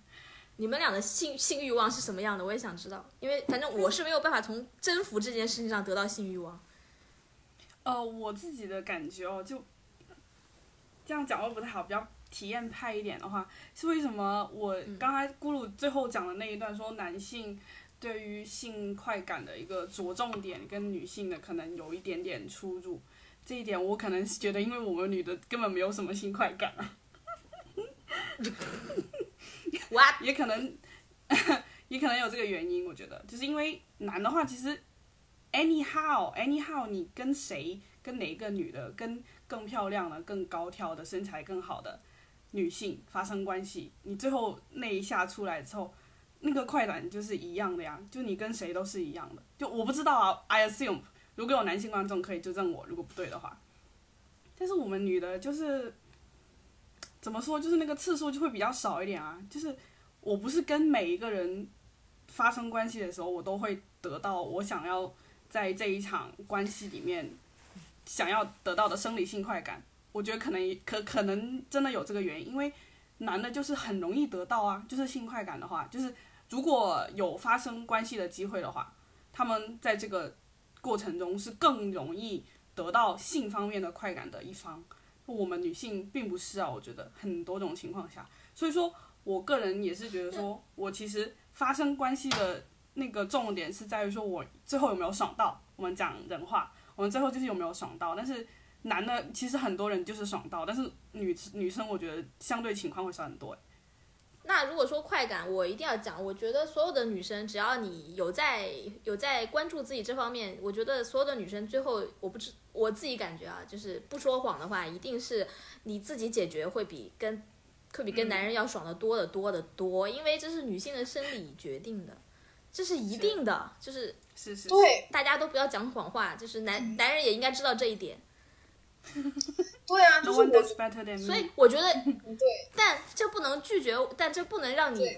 你们俩的性性欲望是什么样的？我也想知道，因为反正我是没有办法从征服这件事情上得到性欲望。呃，我自己的感觉哦，就这样讲会不太好，比较体验派一点的话，是为什么我刚才咕噜最后讲的那一段说男性对于性快感的一个着重点跟女性的可能有一点点出入。这一点我可能是觉得，因为我们女的根本没有什么性快感啊，也可能 也可能有这个原因。我觉得，就是因为男的话，其实 anyhow anyhow，你跟谁跟哪个女的跟更漂亮的、更高挑的、身材更好的女性发生关系，你最后那一下出来之后，那个快感就是一样的呀，就你跟谁都是一样的。就我不知道啊，I assume 如果有男性观众可以纠正我，如果不对的话。但是我们女的就是怎么说，就是那个次数就会比较少一点啊。就是我不是跟每一个人发生关系的时候，我都会得到我想要在这一场关系里面想要得到的生理性快感。我觉得可能可可能真的有这个原因，因为男的就是很容易得到啊，就是性快感的话，就是如果有发生关系的机会的话，他们在这个过程中是更容易得到性方面的快感的一方。我们女性并不是啊，我觉得很多种情况下，所以说我个人也是觉得说，我其实发生关系的那个重点是在于说我最后有没有爽到。我们讲人话，我们最后就是有没有爽到，但是。男的其实很多人就是爽到，但是女女生我觉得相对情况会少很多。那如果说快感，我一定要讲，我觉得所有的女生，只要你有在有在关注自己这方面，我觉得所有的女生最后，我不知我自己感觉啊，就是不说谎的话，一定是你自己解决会比跟会比跟男人要爽的多的多的多，因为这是女性的生理决定的，这是一定的，就是是是对，大家都不要讲谎话，就是男男人也应该知道这一点。对啊，就是我，所以我觉得，对，但这不能拒绝，但这不能让你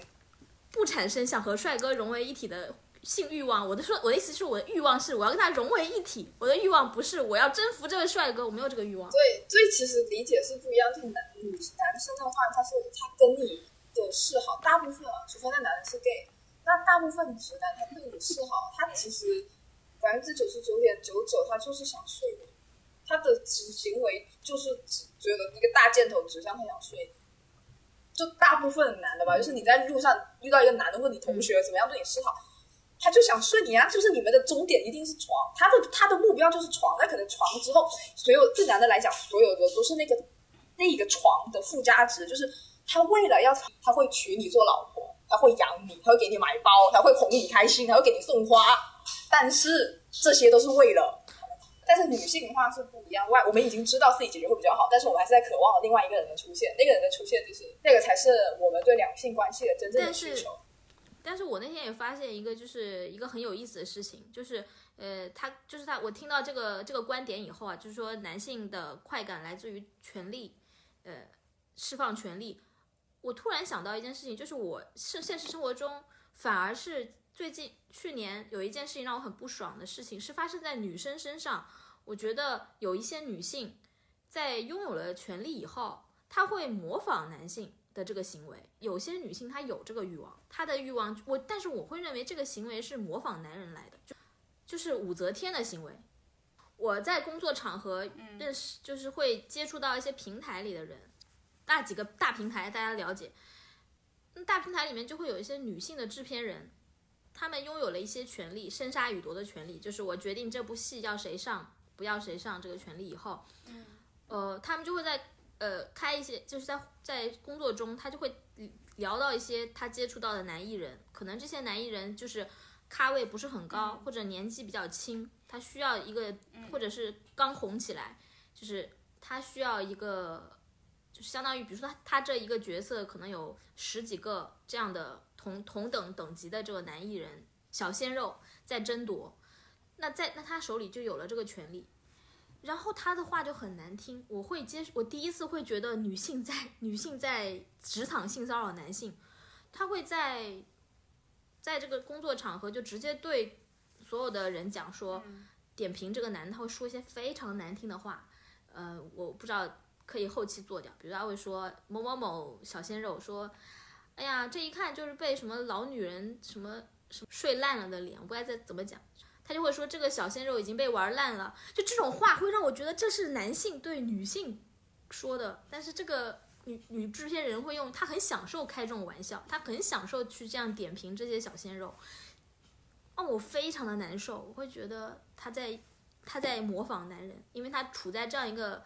不产生想和帅哥融为一体的性欲望。我的说，我的意思是，我的欲望是我要跟他融为一体，我的欲望不是我要征服这位帅哥，我没有这个欲望。对，所以其实理解是不一样。就男女男生的话，他是他跟你的嗜好，大部分啊，除非那男人是 gay，那大部分直男他对你嗜好，他其实百分之九十九点九九，他就是想睡你。他的行行为就是觉得一个大箭头指向他想睡，就大部分男的吧，就是你在路上遇到一个男的，问你同学怎么样对你示好，他就想睡你啊，就是你们的终点一定是床，他的他的目标就是床，那可能床之后，所有对男的来讲，所有的都是那个那一个床的附加值，就是他为了要他会娶你做老婆，他会养你，他会给你买包，他会哄你开心，他会给你送花，但是这些都是为了。但是女性的话是不一样，外我们已经知道自己解决会比较好，但是我们还是在渴望另外一个人的出现，那个人的出现就是那个才是我们对两性关系的真正的需求。但是我那天也发现一个，就是一个很有意思的事情，就是呃，他就是他，我听到这个这个观点以后啊，就是说男性的快感来自于权力，呃，释放权力。我突然想到一件事情，就是我是现实生活中反而是最近去年有一件事情让我很不爽的事情，是发生在女生身上。我觉得有一些女性在拥有了权利以后，她会模仿男性的这个行为。有些女性她有这个欲望，她的欲望我，但是我会认为这个行为是模仿男人来的，就就是武则天的行为。我在工作场合认识，就是会接触到一些平台里的人，那几个大平台大家了解，那大平台里面就会有一些女性的制片人，她们拥有了一些权利，生杀予夺的权利，就是我决定这部戏要谁上。不要谁上这个权利以后，呃，他们就会在呃开一些，就是在在工作中，他就会聊到一些他接触到的男艺人，可能这些男艺人就是咖位不是很高，或者年纪比较轻，他需要一个，或者是刚红起来，就是他需要一个，就是相当于，比如说他他这一个角色可能有十几个这样的同同等等级的这个男艺人小鲜肉在争夺。那在那他手里就有了这个权利，然后他的话就很难听。我会接，我第一次会觉得女性在女性在职场性骚扰男性，他会在在这个工作场合就直接对所有的人讲说，点评这个男的，他会说一些非常难听的话。呃，我不知道可以后期做掉，比如他会说某某某小鲜肉说，哎呀，这一看就是被什么老女人什么什么睡烂了的脸，我不知道再怎么讲。他就会说这个小鲜肉已经被玩烂了，就这种话会让我觉得这是男性对女性说的，但是这个女女制片人会用，他很享受开这种玩笑，他很享受去这样点评这些小鲜肉，让我非常的难受，我会觉得他在他在模仿男人，因为他处在这样一个，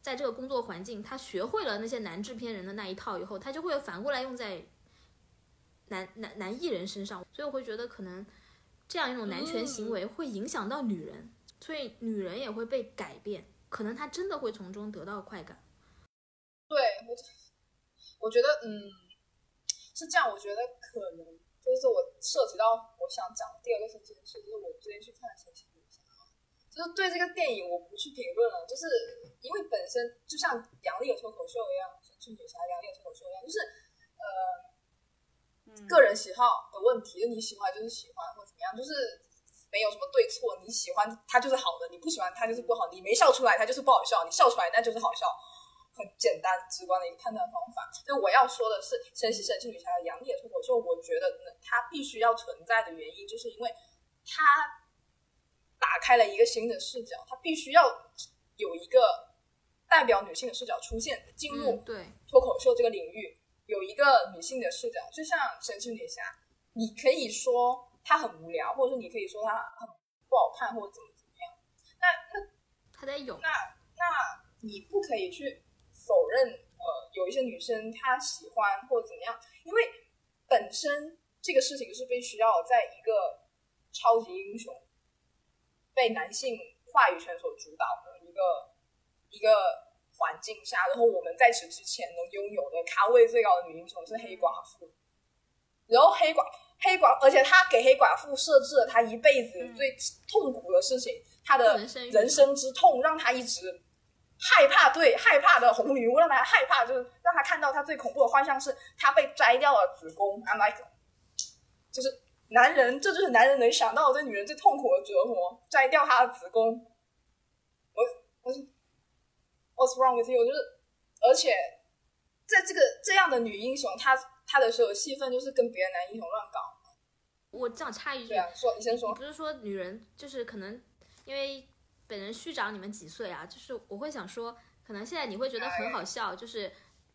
在这个工作环境，他学会了那些男制片人的那一套以后，他就会反过来用在男男男艺人身上，所以我会觉得可能。这样一种男权行为会影响到女人，所以女人也会被改变，可能她真的会从中得到快感。对，我我觉得，嗯，是这样，我觉得可能就是我涉及到我想讲的第二个神奇的事，就是我最近去看《神奇女侠》，就是对这个电影我不去评论了，就是因为本身就像杨丽的脱口秀一样，神奇女侠杨丽的脱口秀一样，就是呃。个人喜好的问题，就你喜欢就是喜欢，或怎么样，就是没有什么对错。你喜欢它就是好的，你不喜欢它就是不好。你没笑出来，它就是不好笑；你笑出来，那就是好笑。很简单直观的一个判断方法。就我要说的是，《神奇神奇女侠》的杨幂脱口秀，我觉得它必须要存在的原因，就是因为它打开了一个新的视角，它必须要有一个代表女性的视角出现，进入对脱口秀这个领域。有一个女性的视角，就像神奇女侠，你可以说她很无聊，或者说你可以说她很不好看，或者怎么怎么样。那那她得有。那那你不可以去否认，呃，有一些女生她喜欢或者怎么样，因为本身这个事情是必须要在一个超级英雄被男性话语权所主导的一个一个。环境下，然后我们在此之前能拥有的咖位最高的女英雄是黑寡妇，然后黑寡黑寡，而且他给黑寡妇设置了她一辈子最痛苦的事情，他的人生之痛，让她一直害怕，对害怕的红女巫让他害怕，就是让他看到他最恐怖的幻象是他被摘掉了子宫。I'm like，就是男人，这就是男人能想到对女人最痛苦的折磨，摘掉她的子宫。我我是。What's wrong with you？就是，而且在这个这样的女英雄，她她的所有戏份就是跟别的男英雄乱搞。我这样插一句，对啊，说你先说。不是说女人就是可能因为本人虚长你们几岁啊？就是我会想说，可能现在你会觉得很好笑，就是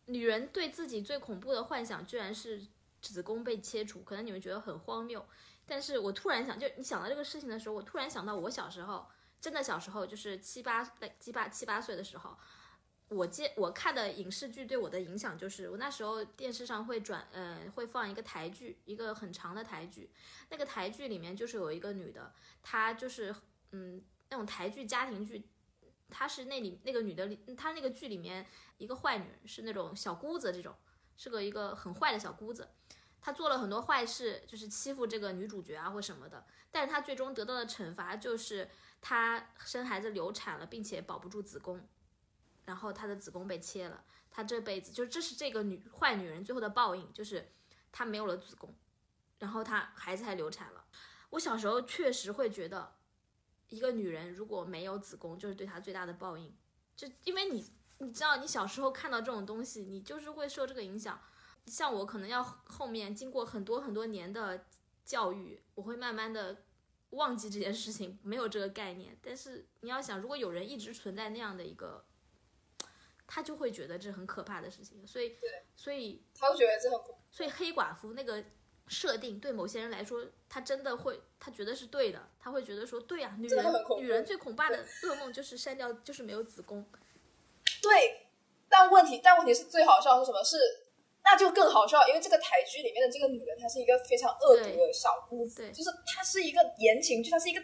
女人对自己最恐怖的幻想居然是子宫被切除，可能你们觉得很荒谬。但是我突然想，就你想到这个事情的时候，我突然想到我小时候，真的小时候就是七八七八七八岁的时候。我接我看的影视剧对我的影响就是，我那时候电视上会转，呃，会放一个台剧，一个很长的台剧。那个台剧里面就是有一个女的，她就是，嗯，那种台剧家庭剧，她是那里那个女的里，她那个剧里面一个坏女人，是那种小姑子这种，是个一个很坏的小姑子，她做了很多坏事，就是欺负这个女主角啊或什么的。但是她最终得到的惩罚就是她生孩子流产了，并且保不住子宫。然后她的子宫被切了，她这辈子就这是这个女坏女人最后的报应，就是她没有了子宫，然后她孩子还流产了。我小时候确实会觉得，一个女人如果没有子宫，就是对她最大的报应。就因为你你知道，你小时候看到这种东西，你就是会受这个影响。像我可能要后面经过很多很多年的教育，我会慢慢的忘记这件事情，没有这个概念。但是你要想，如果有人一直存在那样的一个。他就会觉得这很可怕的事情，所以，所以他会觉得这很，所以黑寡妇那个设定对某些人来说，他真的会，他觉得是对的，他会觉得说，对呀，女人女人最恐怕的噩梦就是删掉，就是没有子宫。对，但问题，但问题是最好笑是什么？是那就更好笑，因为这个台剧里面的这个女人，她是一个非常恶毒的小姑子，就是她是一个言情剧，她是一个。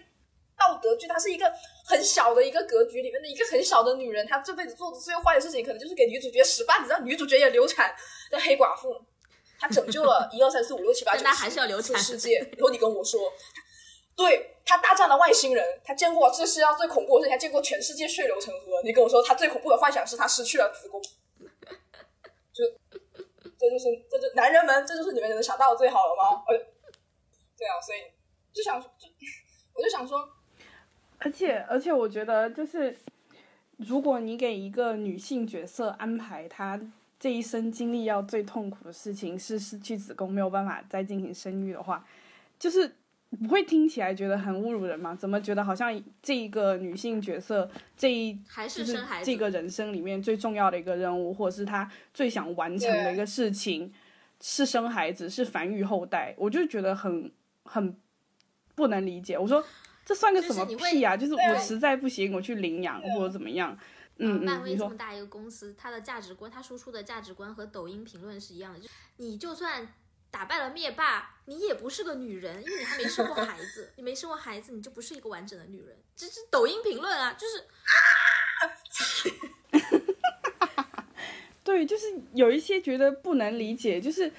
道德剧，她是一个很小的一个格局里面的一个很小的女人，她这辈子做的最坏的事情，可能就是给女主角使绊子，让女主角也流产的黑寡妇。她拯救了 一二三四五六七八九十世界。然后你跟我说，对她大战了外星人，她见过这世界上最恐怖的事情，她见过全世界血流成河。你跟我说，她最恐怖的幻想是她失去了子宫。这就是这就男人们，这就是你们能想到的最好了吗？呃，对啊，所以就想就我就想说。而且，而且，我觉得就是，如果你给一个女性角色安排她这一生经历要最痛苦的事情是失去子宫，没有办法再进行生育的话，就是不会听起来觉得很侮辱人吗？怎么觉得好像这一个女性角色这一还是生孩子这个人生里面最重要的一个任务，或者是她最想完成的一个事情是生孩子，是繁育后代？我就觉得很很不能理解。我说。这算个什么屁啊！就是我实在不行，我去领养或者怎么样。嗯漫威这么大一个公司，它的价值观，它输出的价值观和抖音评论是一样的。就你就算打败了灭霸，你也不是个女人，因为你还没生过孩子。你没生过孩子，你就不是一个完整的女人。这是抖音评论啊，就是。对，就是有一些觉得不能理解，就是。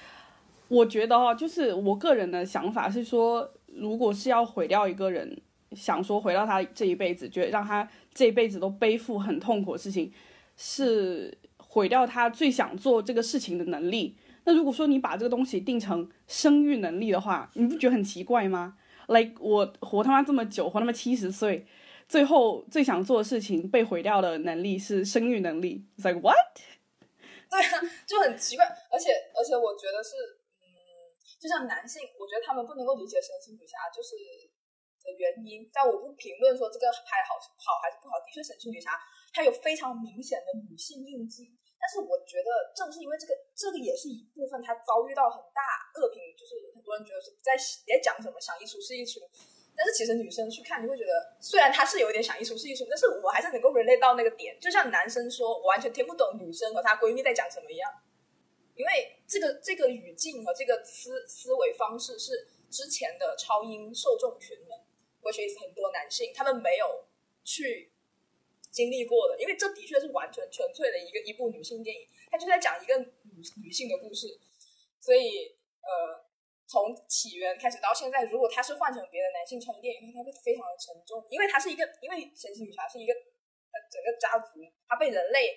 我觉得哈，就是我个人的想法是说，如果是要毁掉一个人，想说毁掉他这一辈子，觉得让他这一辈子都背负很痛苦的事情，是毁掉他最想做这个事情的能力。那如果说你把这个东西定成生育能力的话，你不觉得很奇怪吗？like 我活他妈这么久，活他妈七十岁，最后最想做的事情被毁掉的能力是生育能力，it's like what？对啊，就很奇怪，而且而且我觉得是，嗯，就像男性，我觉得他们不能够理解神奇女侠就是的原因，但我不评论说这个拍好好还是不好，的确神奇女侠她有非常明显的女性印记。但是我觉得，正是因为这个，这个也是一部分他遭遇到很大恶评，就是很多人觉得是在在讲什么想一出是一出。但是其实女生去看，你会觉得，虽然他是有点想一出是一出，但是我还是能够 relate 到那个点。就像男生说，我完全听不懂女生和她闺蜜在讲什么一样，因为这个这个语境和这个思思维方式是之前的超英受众群们，或许是很多男性他们没有去。经历过的，因为这的确是完全纯粹的一个一部女性电影，它就在讲一个女女性的故事，所以呃，从起源开始到现在，如果它是换成别的男性超英电影，它会非常的沉重，因为它是一个，因为神奇女侠是一个呃整个家族，她被人类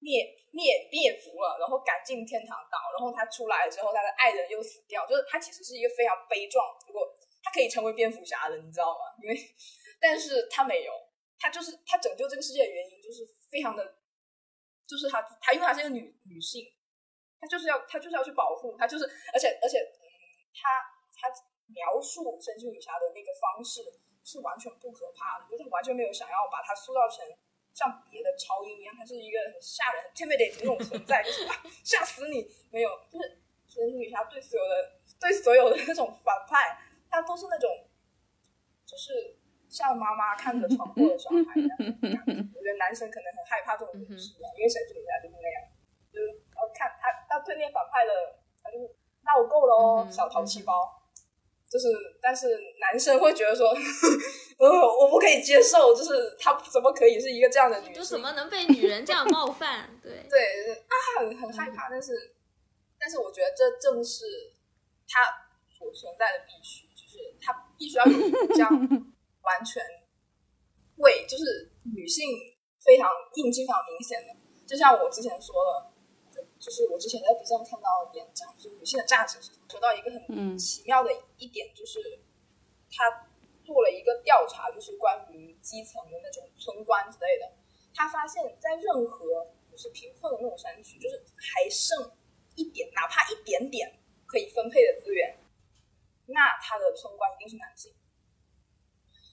灭灭灭族了，然后赶进天堂岛，然后她出来之后，她的爱人又死掉，就是她其实是一个非常悲壮，如果她可以成为蝙蝠侠的，你知道吗？因为但是她没有。她就是她拯救这个世界的原因，就是非常的，就是她她因为她是一个女女性，她就是要她就是要去保护她，就是而且而且，嗯，她她描述神奇女侠的那个方式是完全不可怕的，就是完全没有想要把她塑造成像别的超英一样，她是一个很吓人、很 timidate 那种存在，就是 吓死你。没有，就是神奇女侠对所有的对所有的那种反派，她都是那种就是。像妈妈看着闯祸的小孩一样，我觉得男生可能很害怕这种女士，因为神奇女侠就是那样，就是要看他他对面反派的，他就那我够了哦，小淘气包。就是，但是男生会觉得说，呃，我不可以接受，就是他怎么可以是一个这样的女？就怎么能被女人这样冒犯？对对啊，很很害怕，但是但是我觉得这正是他所存在的必须，就是他必须要有这样。完全为就是女性非常印记非常明显的，就像我之前说的，就是我之前在 B 站看到演讲，就是女性的价值。说到一个很奇妙的一点，就是他做了一个调查，就是关于基层的那种村官之类的。他发现，在任何就是贫困的那种山区，就是还剩一点，哪怕一点点可以分配的资源，那他的村官一定是男性。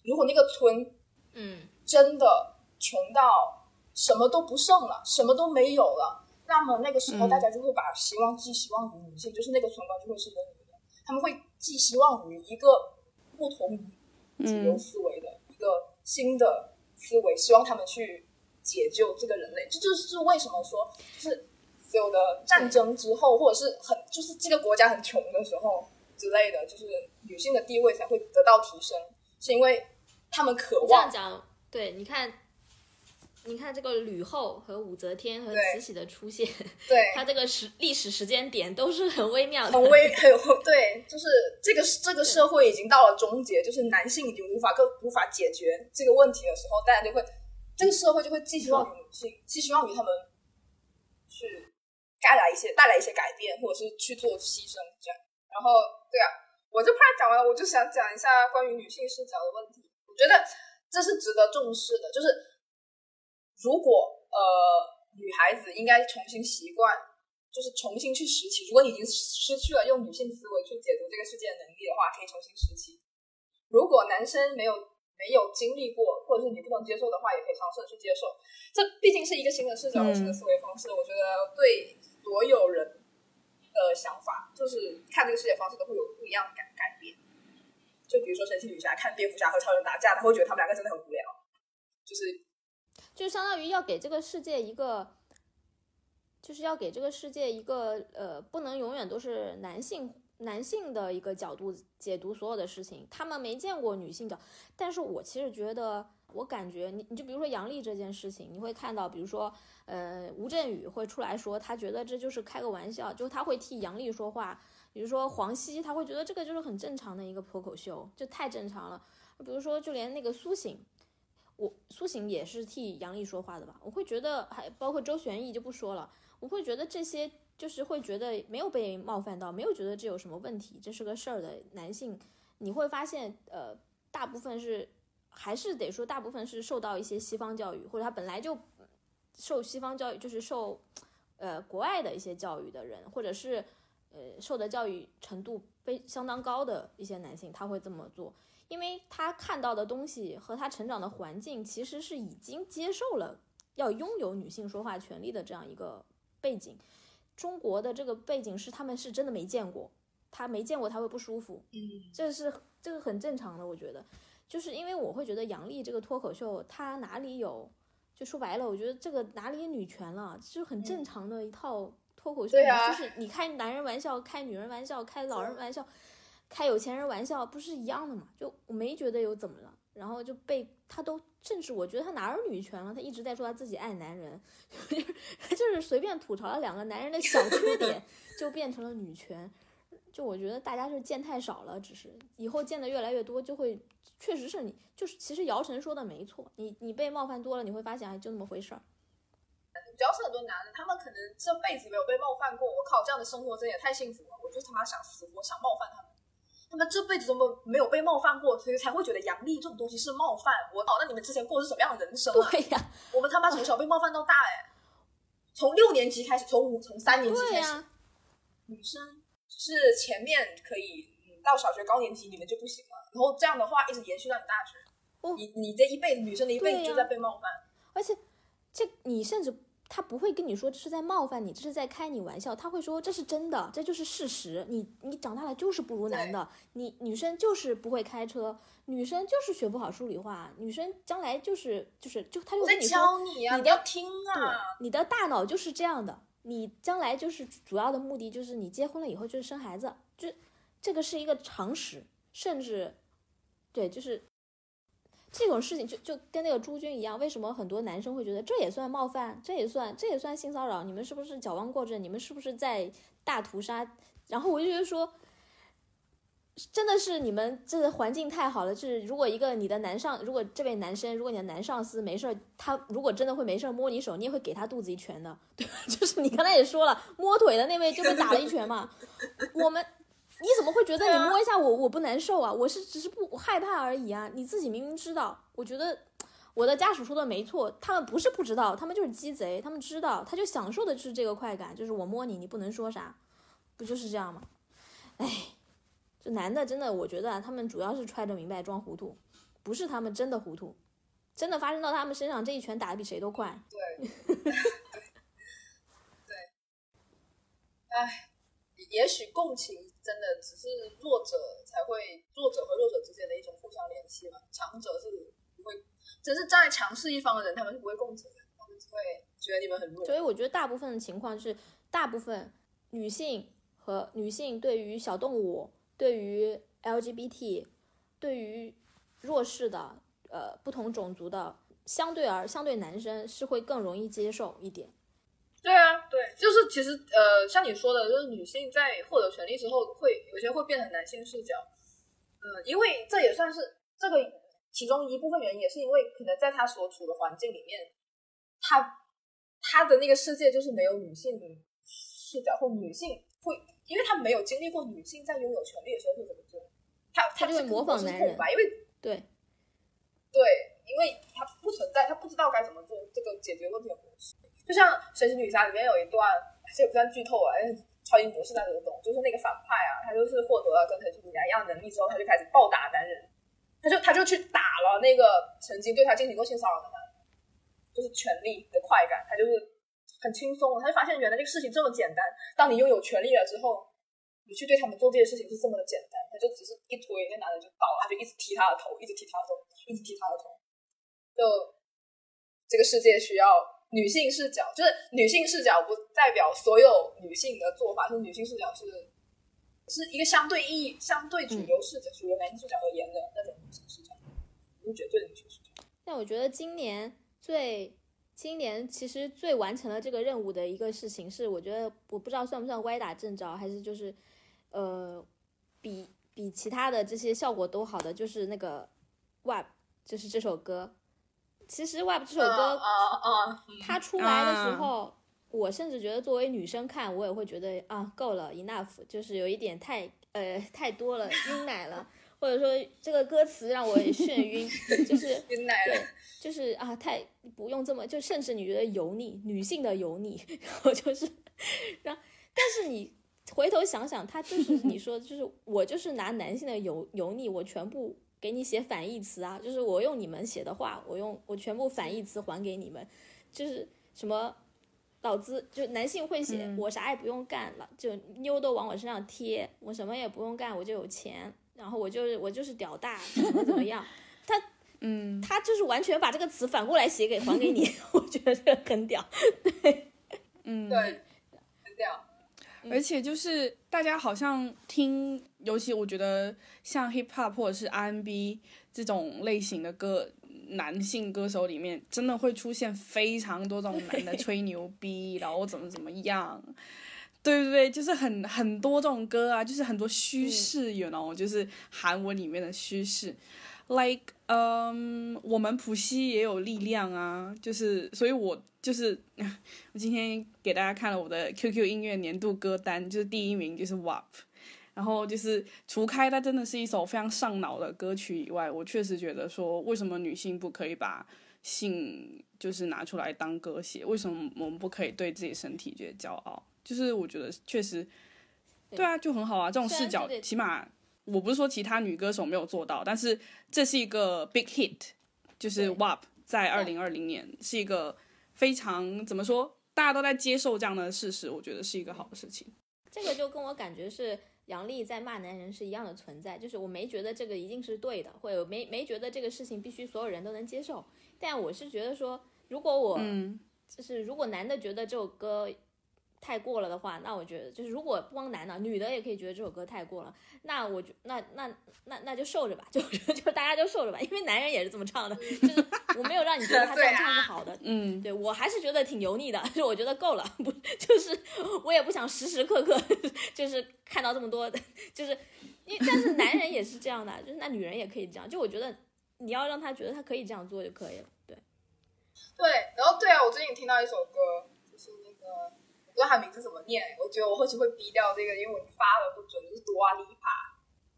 如果那个村，嗯，真的穷到什么都不剩了，什么都没有了，那么那个时候大家就会把希望寄希望于女性，就是那个村官就会是一个女的，他们会寄希望于一个不同于主流思维的一个新的思维，希望他们去解救这个人类。这就是为什么说，就是所有的战争之后，或者是很就是这个国家很穷的时候之类的，就是女性的地位才会得到提升，是因为。他们渴望这样讲，对，你看，你看这个吕后和武则天和慈禧的出现，对，它这个时历史时间点都是很微妙的，很微，很对，就是这个这个社会已经到了终结，就是男性已经无法更无法解决这个问题的时候，大家就会这个社会就会寄希望于女性，寄希望于他们去带来一些带来一些改变，或者是去做牺牲这样。然后，对啊，我就怕讲完，我就想讲一下关于女性视角的问题。我觉得这是值得重视的，就是如果呃女孩子应该重新习惯，就是重新去拾起。如果你已经失去了用女性思维去解读这个世界的能力的话，可以重新拾起。如果男生没有没有经历过，或者是你不能接受的话，也可以尝试去接受。这毕竟是一个新的视角、新的思维方式。我觉得对所有人的想法，就是看这个世界方式都会有不一样的改改变。就比如说神奇女侠看蝙蝠侠和超人打架，他会觉得他们两个真的很无聊，就是，就相当于要给这个世界一个，就是要给这个世界一个呃，不能永远都是男性男性的一个角度解读所有的事情，他们没见过女性角，但是我其实觉得我感觉你你就比如说杨笠这件事情，你会看到，比如说呃吴镇宇会出来说，他觉得这就是开个玩笑，就他会替杨笠说话。比如说黄西，他会觉得这个就是很正常的一个脱口秀，就太正常了。比如说就连那个苏醒，我苏醒也是替杨笠说话的吧？我会觉得还包括周旋逸就不说了，我会觉得这些就是会觉得没有被冒犯到，没有觉得这有什么问题，这是个事儿的男性，你会发现呃大部分是还是得说大部分是受到一些西方教育，或者他本来就受西方教育，就是受呃国外的一些教育的人，或者是。呃，受的教育程度非相当高的一些男性，他会这么做，因为他看到的东西和他成长的环境其实是已经接受了要拥有女性说话权利的这样一个背景。中国的这个背景是他们是真的没见过，他没见过他会不舒服，嗯，这是这个很正常的，我觉得，就是因为我会觉得杨笠这个脱口秀，他哪里有，就说白了，我觉得这个哪里女权了，就是很正常的一套。脱口秀就是你开男人玩笑、开女人玩笑、开老人玩笑、开有钱人玩笑，不是一样的嘛？就我没觉得有怎么了，然后就被他都，甚至我觉得他哪有女权了？他一直在说他自己爱男人，就是随便吐槽了两个男人的小缺点，就变成了女权。就我觉得大家是见太少了，只是以后见的越来越多，就会确实是你就是其实姚晨说的没错，你你被冒犯多了，你会发现哎就那么回事儿。主要是很多男的，他们可能这辈子没有被冒犯过。我靠，这样的生活真的也太幸福了！我就他妈想死，我想冒犯他们。他们这辈子都没没有被冒犯过，所以才会觉得阳历这种东西是冒犯。我靠，那你们之前过的是什么样的人生？对呀，我们他妈从小被冒犯到大，哎，从六年级开始，从五从三年级开始，女生是前面可以到小学高年级，你们就不行了。然后这样的话一直延续到你大学，你你这一辈子女生的一辈子就在被冒犯，而且这你甚至。他不会跟你说这是在冒犯你，这是在开你玩笑。他会说这是真的，这就是事实。你你长大了就是不如男的，你女生就是不会开车，女生就是学不好数理化，女生将来就是就是就他就跟你说，你要听啊，你的大脑就是这样的，你将来就是主要的目的就是你结婚了以后就是生孩子，就这个是一个常识，甚至对就是。这种事情就就跟那个朱军一样，为什么很多男生会觉得这也算冒犯，这也算这也算性骚扰？你们是不是矫枉过正？你们是不是在大屠杀？然后我就觉得说，真的是你们这个环境太好了。就是如果一个你的男上，如果这位男生，如果你的男上司没事儿，他如果真的会没事儿摸你手，你也会给他肚子一拳的，对？就是你刚才也说了，摸腿的那位就被打了一拳嘛。我们。你怎么会觉得你摸一下我我不难受啊？我是只是不害怕而已啊！你自己明明知道，我觉得我的家属说的没错，他们不是不知道，他们就是鸡贼，他们知道，他就享受的就是这个快感，就是我摸你，你不能说啥，不就是这样吗？哎，这男的真的，我觉得他们主要是揣着明白装糊涂，不是他们真的糊涂，真的发生到他们身上，这一拳打的比谁都快。对，哎。也许共情真的只是弱者才会，弱者和弱者之间的一种互相联系嘛。强者是不会，只是站在强势一方的人，他们是不会共情的，他们只会觉得你们很弱。所以我觉得大部分的情况是，大部分女性和女性对于小动物、对于 LGBT、对于弱势的呃不同种族的，相对而相对男生是会更容易接受一点。对啊，对，就是其实呃，像你说的，就是女性在获得权利之后，会有些会变成男性视角，嗯，因为这也算是这个其中一部分原因，也是因为可能在他所处的环境里面，他他的那个世界就是没有女性视角或女性会，因为他没有经历过女性在拥有权利的时候会怎么做，他他就会模仿男人，因为对。对，因为他不存在，他不知道该怎么做这个解决问题的模式。就像《神奇女侠》里面有一段，这也不算剧透啊，超级博士大家都懂，就是那个反派啊，他就是获得了跟神奇女侠一样能力之后，他就开始暴打男人，他就他就去打了那个曾经对他进行过性骚扰的男人，就是权力的快感，他就是很轻松，他就发现原来这个事情这么简单。当你拥有权力了之后，你去对他们做这些事情是这么的简单，他就只是一推，那男人就倒了，他就一直踢他的头，一直踢他的头，一直踢他的头，就这个世界需要。女性视角就是女性视角，不代表所有女性的做法。是女性视角是是一个相对意义、相对主流视角、主流男性视角而言的那种女性视角，不是绝对的女性视角。但我觉得今年最今年其实最完成了这个任务的一个事情是，我觉得我不知道算不算歪打正着，还是就是呃比比其他的这些效果都好的，就是那个 WAP，就是这首歌。其实 Web 这首歌它出来的时候，我甚至觉得作为女生看，我也会觉得啊够了，enough，就是有一点太呃太多了，晕奶了。或者说这个歌词让我眩晕，就是晕奶了，就是啊，太不用这么，就甚至你觉得油腻，女性的油腻，然后就是，然后但是你回头想想，他就是你说，就是我就是拿男性的油油腻，我全部给你写反义词啊，就是我用你们写的话，我用我全部反义词还给你们，就是什么老子就男性会写，我啥也不用干了，就妞都往我身上贴，我什么也不用干，我就有钱。然后我就是我就是屌大怎么怎么样，他嗯，他就是完全把这个词反过来写给还给你，我觉得这个很屌，对，嗯，对。而且就是大家好像听，尤其我觉得像 hip hop 或者是 R&B 这种类型的歌，男性歌手里面真的会出现非常多这种男的 吹牛逼，然后怎么怎么样。对对对，就是很很多这种歌啊，就是很多虚饰，you know，就是韩文里面的虚饰，like，嗯，我们浦西也有力量啊，就是，所以我就是 我今天给大家看了我的 QQ 音乐年度歌单，就是第一名就是 WAP，然后就是除开它真的是一首非常上脑的歌曲以外，我确实觉得说，为什么女性不可以把性就是拿出来当歌写？为什么我们不可以对自己身体觉得骄傲？就是我觉得确实，对啊，就很好啊。这种视角，起码我不是说其他女歌手没有做到，但是这是一个 big hit，就是 WAP 在二零二零年是一个非常怎么说，大家都在接受这样的事实，我觉得是一个好的事情。这个就跟我感觉是杨笠在骂男人是一样的存在，就是我没觉得这个一定是对的，或者没没觉得这个事情必须所有人都能接受，但我是觉得说，如果我嗯就是如果男的觉得这首歌。太过了的话，那我觉得就是如果不光男的，女的也可以觉得这首歌太过了。那我就那那那那就受着吧，就 就大家就受着吧，因为男人也是这么唱的。就是我没有让你觉得他这样唱是好的，嗯，对我还是觉得挺油腻的，就我觉得够了，不 就是我也不想时时刻刻就是看到这么多，就是因但是男人也是这样的，就是那女人也可以这样，就我觉得你要让他觉得他可以这样做就可以了，对。对，然后对啊，我最近听到一首歌。不知道他名字怎么念，我觉得我后期会逼掉这个，因为我发的不准，就是多阿里帕，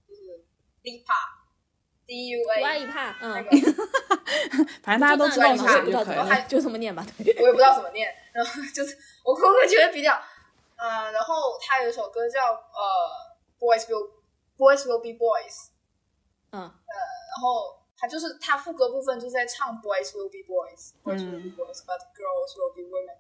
就是 lipa，d u a，多阿里帕，嗯，反正大家都知道嘛，就然后还就这么念吧，对。我也不知道怎么念，然后就是 我会不会觉得逼掉，嗯，然后他有一首歌叫呃，boys will boys will be boys，嗯，呃，然后他就是他副歌部分就在唱 boys will be boys，boys will be boys，but girls will be women。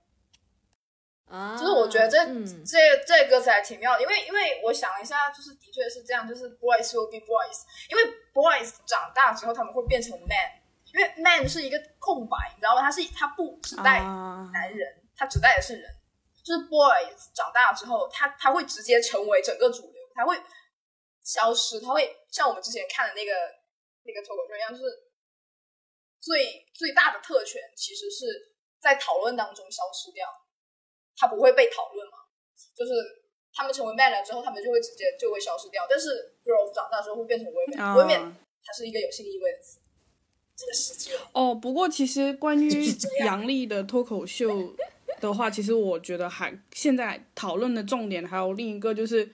啊，就是我觉得这这这歌词还挺妙，因为因为我想了一下，就是的确是这样，就是 boys will be boys，因为 boys 长大之后他们会变成 man，因为 man 是一个空白，你知道吗？他是他不只代男人，他只代的是人，就是 boys 长大之后，他他会直接成为整个主流，他会消失，他会像我们之前看的那个那个脱口秀一样，就是最最大的特权其实是在讨论当中消失掉。他不会被讨论嘛？就是他们成为 man 了之后，他们就会直接就会消失掉。但是 girls 长大之后会变成 women，women 它是一个有性意味的词。这个世界哦，不过其实关于杨笠的脱口秀的话，其实我觉得还现在讨论的重点还有另一个就是，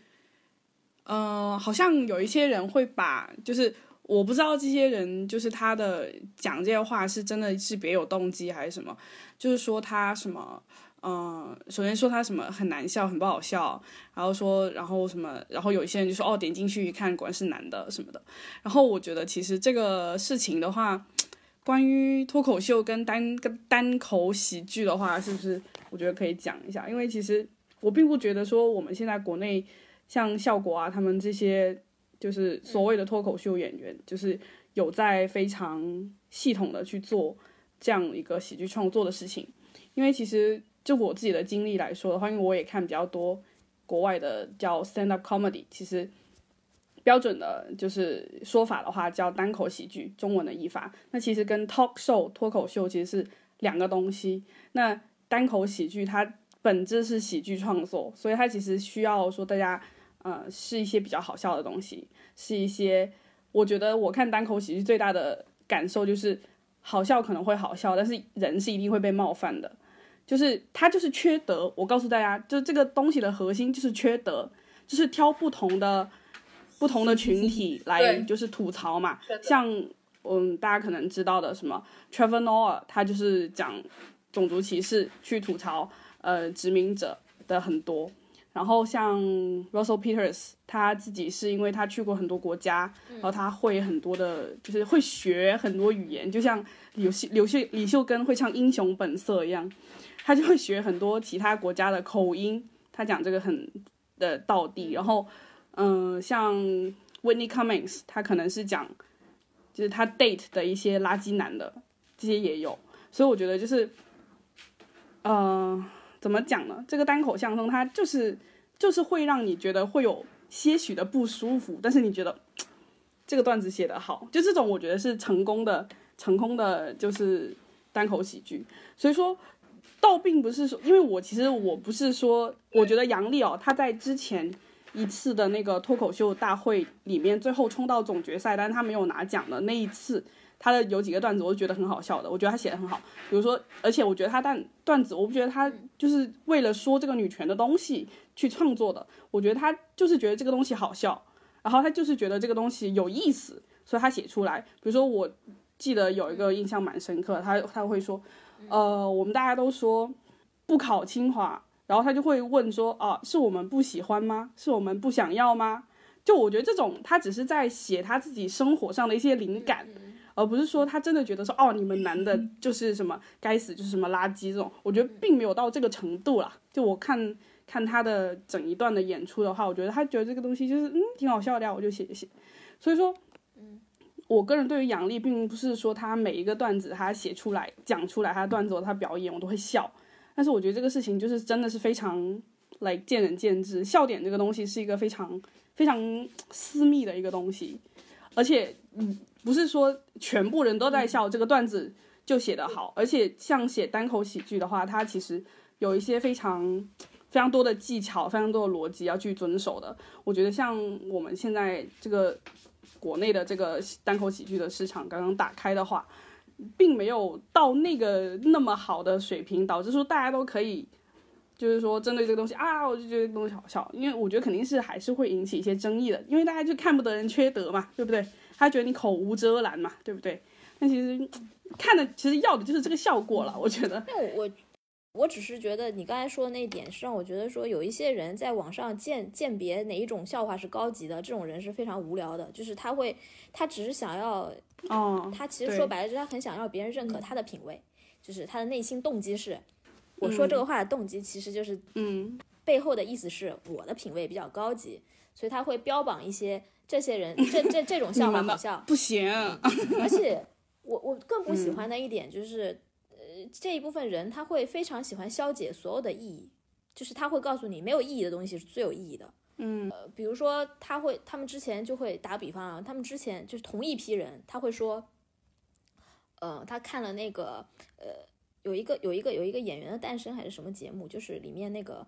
嗯，好像有一些人会把，就是我不知道这些人就是他的讲这些话是真的是别有动机还是什么，就是说他什么。嗯，首先说他什么很难笑，很不好笑，然后说，然后什么，然后有一些人就说，哦，点进去一看，果然是男的什么的。然后我觉得其实这个事情的话，关于脱口秀跟单跟单口喜剧的话，是不是我觉得可以讲一下？因为其实我并不觉得说我们现在国内像效果啊，他们这些就是所谓的脱口秀演员，就是有在非常系统的去做这样一个喜剧创作的事情，因为其实。就我自己的经历来说的话，因为我也看比较多国外的叫 stand up comedy，其实标准的就是说法的话叫单口喜剧，中文的译法。那其实跟 talk show 脱口秀其实是两个东西。那单口喜剧它本质是喜剧创作，所以它其实需要说大家呃是一些比较好笑的东西，是一些我觉得我看单口喜剧最大的感受就是好笑可能会好笑，但是人是一定会被冒犯的。就是他就是缺德，我告诉大家，就这个东西的核心就是缺德，就是挑不同的不同的群体来就是吐槽嘛。像嗯大家可能知道的什么 Trevor Noah，他就是讲种族歧视去吐槽呃殖民者的很多。然后像 Russell Peters，他自己是因为他去过很多国家，然后他会很多的，就是会学很多语言，就像刘秀刘秀李秀根会唱《英雄本色》一样，他就会学很多其他国家的口音，他讲这个很的道地。然后，嗯、像 Whitney Cummings，他可能是讲就是他 date 的一些垃圾男的，这些也有。所以我觉得就是，呃，怎么讲呢？这个单口相声它就是就是会让你觉得会有些许的不舒服，但是你觉得这个段子写得好，就这种我觉得是成功的，成功的就是单口喜剧。所以说，倒并不是说，因为我其实我不是说，我觉得杨笠哦，他在之前一次的那个脱口秀大会里面，最后冲到总决赛，但是他没有拿奖的那一次，他的有几个段子我觉得很好笑的，我觉得他写的很好。比如说，而且我觉得他段段子，我不觉得他就是为了说这个女权的东西去创作的，我觉得他就是觉得这个东西好笑，然后他就是觉得这个东西有意思，所以他写出来。比如说，我记得有一个印象蛮深刻，他他会说，呃，我们大家都说不考清华，然后他就会问说，啊，是我们不喜欢吗？是我们不想要吗？就我觉得这种他只是在写他自己生活上的一些灵感。而不是说他真的觉得说哦，你们男的就是什么该死就是什么垃圾这种，我觉得并没有到这个程度啦。就我看看他的整一段的演出的话，我觉得他觉得这个东西就是嗯挺好笑的呀，我就写一写。所以说，嗯，我个人对于杨笠并不是说他每一个段子他写出来讲出来他的段子他表演我都会笑，但是我觉得这个事情就是真的是非常来见仁见智，笑点这个东西是一个非常非常私密的一个东西，而且嗯。不是说全部人都在笑这个段子就写得好，而且像写单口喜剧的话，它其实有一些非常非常多的技巧、非常多的逻辑要去遵守的。我觉得像我们现在这个国内的这个单口喜剧的市场刚刚打开的话，并没有到那个那么好的水平，导致说大家都可以。就是说，针对这个东西啊，我就觉得东西好笑，因为我觉得肯定是还是会引起一些争议的，因为大家就看不得人缺德嘛，对不对？他觉得你口无遮拦嘛，对不对？但其实看的其实要的就是这个效果了，我觉得。我只是觉得你刚才说的那一点是让我觉得说有一些人在网上鉴鉴别哪一种笑话是高级的，这种人是非常无聊的，就是他会他只是想要，哦，他其实说白了就是他很想要别人认可他的品味，就是他的内心动机是。我说这个话的动机其实就是，嗯，背后的意思是我的品味比较高级，所以他会标榜一些这些人这这这种 笑话好笑，不行。而且我我更不喜欢的一点就是，呃，这一部分人他会非常喜欢消解所有的意义，就是他会告诉你没有意义的东西是最有意义的。嗯，呃，比如说他会，他们之前就会打比方啊，他们之前就是同一批人，他会说，呃，他看了那个呃。有一个有一个有一个演员的诞生还是什么节目，就是里面那个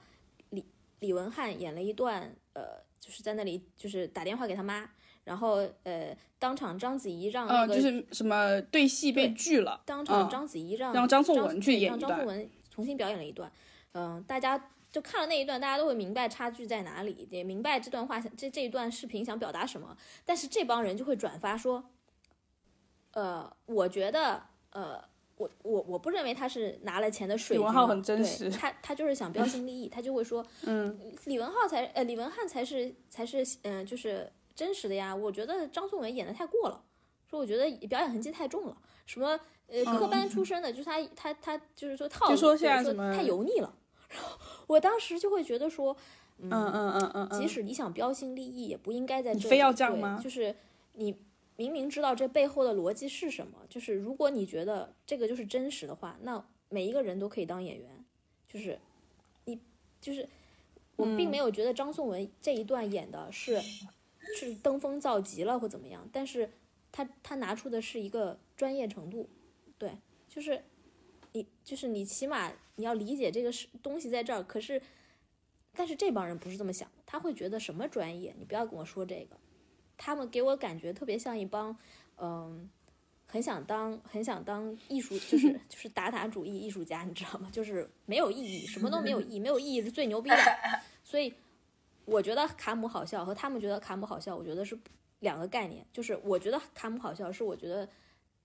李李文翰演了一段，呃，就是在那里就是打电话给他妈，然后呃，当场章子怡让那个、呃、就是什么对戏被拒了，当场章子怡让、让张颂文去演让张颂文重新表演了一段，嗯、呃，大家就看了那一段，大家都会明白差距在哪里，也明白这段话这这一段视频想表达什么，但是这帮人就会转发说，呃，我觉得呃。我我我不认为他是拿了钱的水李文浩很真实，他他就是想标新立异，他就会说，嗯，李文浩才呃李文翰才是才是嗯、呃、就是真实的呀，我觉得张颂文演的太过了，说我觉得表演痕迹太重了，什么呃科班出身的，就是他他他就是说套路，就说现在什么太油腻了，然后我当时就会觉得说，嗯嗯嗯嗯，即使你想标新立异，也不应该在这里，非要这样吗？就是你。明明知道这背后的逻辑是什么，就是如果你觉得这个就是真实的话，那每一个人都可以当演员。就是你，就是我并没有觉得张颂文这一段演的是是登峰造极了或怎么样，但是他他拿出的是一个专业程度，对，就是你就是你起码你要理解这个是东西在这儿，可是但是这帮人不是这么想的，他会觉得什么专业，你不要跟我说这个，他们给我感觉特别像一帮嗯。很想当很想当艺术，就是就是打打主义艺术家，你知道吗？就是没有意义，什么都没有意义，没有意义是最牛逼的。所以我觉得卡姆好笑和他们觉得卡姆好笑，我觉得是两个概念。就是我觉得卡姆好笑，是我觉得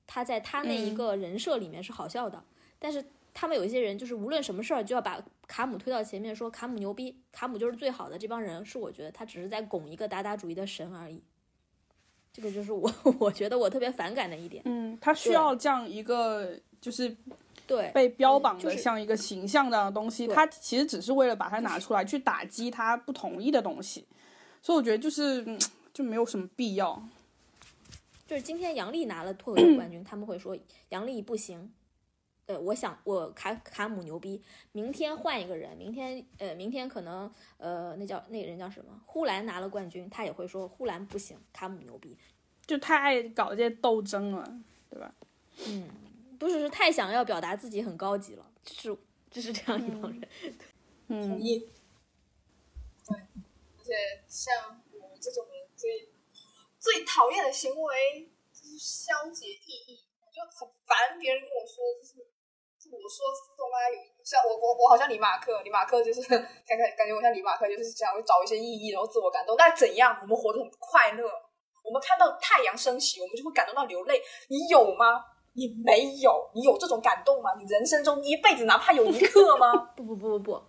他在他那一个人设里面是好笑的，但是他们有一些人就是无论什么事儿就要把卡姆推到前面，说卡姆牛逼，卡姆就是最好的。这帮人是我觉得他只是在拱一个打打主义的神而已。这个就是我，我觉得我特别反感的一点。嗯，他需要这样一个，就是对被标榜的像一个形象的东西，他其实只是为了把它拿出来去打击他不同意的东西，所以我觉得就是就没有什么必要。就是今天杨笠拿了脱口秀冠军，他们会说杨笠不行。呃，我想我卡卡姆牛逼。明天换一个人，明天呃，明天可能呃，那叫那个人叫什么？呼兰拿了冠军，他也会说呼兰不行，卡姆牛逼。就太爱搞这些斗争了，对吧？嗯，不是，是太想要表达自己很高级了，就是就是这样一帮人。嗯，同意。对，而且像我这种人最最讨厌的行为就是消解意义，我就很烦别人跟我说就是。我说动漫有像我我我好像李马克，李马克就是 感感感觉我像李马克，就是想会找一些意义，然后自我感动。那怎样？我们活得很快乐，我们看到太阳升起，我们就会感动到流泪。你有吗？你没有？你有这种感动吗？你人生中一辈子哪怕有一刻吗？不不不不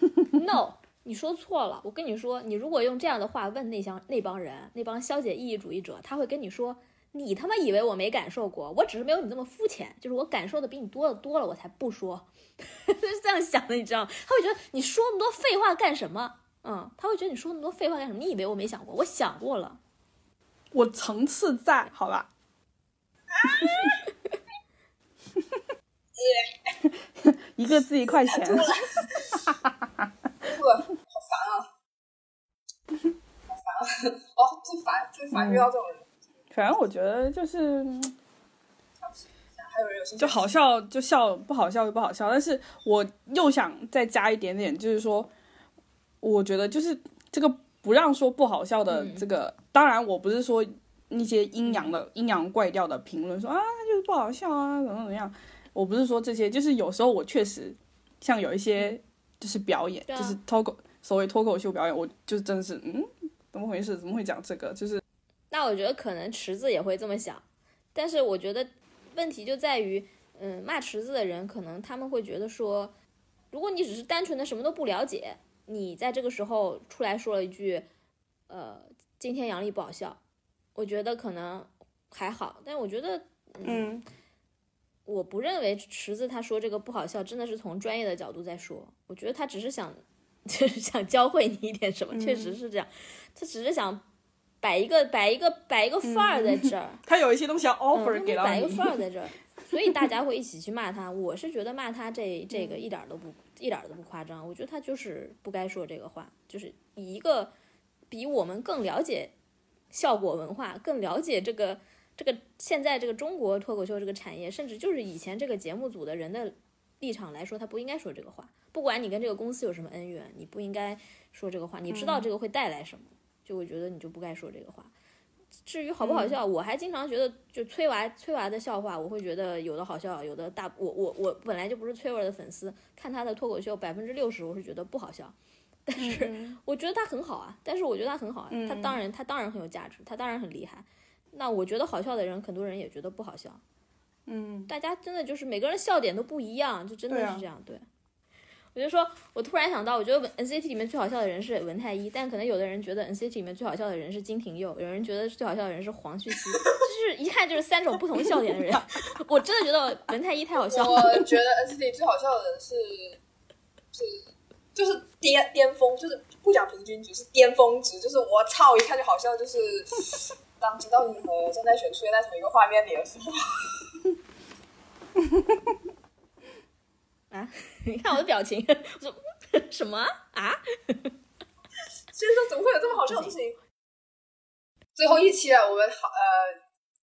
不，no，你说错了。我跟你说，你如果用这样的话问那帮那帮人，那帮消解意义主义者，他会跟你说。你他妈以为我没感受过？我只是没有你这么肤浅，就是我感受的比你多的多了，我才不说。是这样想的，你知道吗？他会觉得你说那么多废话干什么？嗯，他会觉得你说那么多废话干什么？你以为我没想过？我想过了，我层次在，好吧。一个字一块钱。不，好烦啊！好烦啊！哦，最烦最烦遇到这种人。反正我觉得就是，就好笑就笑，不好笑就不好笑。但是我又想再加一点点，就是说，我觉得就是这个不让说不好笑的这个，当然我不是说那些阴阳的阴阳怪调的评论说啊就是不好笑啊怎么怎么样，我不是说这些，就是有时候我确实像有一些就是表演，就是脱口所谓脱口秀表演，我就真的是嗯怎么回事？怎么会讲这个？就是。那我觉得可能池子也会这么想，但是我觉得问题就在于，嗯，骂池子的人可能他们会觉得说，如果你只是单纯的什么都不了解，你在这个时候出来说了一句，呃，今天杨笠不好笑，我觉得可能还好，但我觉得，嗯，我不认为池子他说这个不好笑真的是从专业的角度在说，我觉得他只是想，就是想教会你一点什么，确实是这样，他只是想。摆一个摆一个摆一个范儿在这儿，他有一些东西要 offer 给到你。摆一个范儿在 这儿，所以大家会一起去骂他。我是觉得骂他这这个一点都不一点都不夸张。我觉得他就是不该说这个话，就是以一个比我们更了解效果文化、更了解这个这个现在这个中国脱口秀这个产业，甚至就是以前这个节目组的人的立场来说，他不应该说这个话。不管你跟这个公司有什么恩怨，你不应该说这个话。你知道这个会带来什么？就我觉得你就不该说这个话。至于好不好笑，我还经常觉得，就崔娃崔娃的笑话，我会觉得有的好笑，有的大我我我本来就不是崔娃的粉丝，看他的脱口秀百分之六十我是觉得不好笑，但是我觉得他很好啊，但是我觉得他很好啊，他当然他当然很有价值，他当然很厉害。那我觉得好笑的人，很多人也觉得不好笑。嗯，大家真的就是每个人笑点都不一样，就真的是这样，对。我就说，我突然想到，我觉得 NCT 里面最好笑的人是文太一，但可能有的人觉得 NCT 里面最好笑的人是金廷佑，有人觉得最好笑的人是黄旭熙，就是一看就是三种不同笑点的人。我真的觉得文太一太好笑了。我觉得 NCT 最好笑的人是是就是巅巅峰，就是不讲平均值，是巅峰值，就是我操，一看就好笑，就是当知道你和正在选出现在同一个画面里的时候。啊！你看我的表情，我说什么啊？先生怎么会有这么好笑的事情？最后一期了，我们好呃，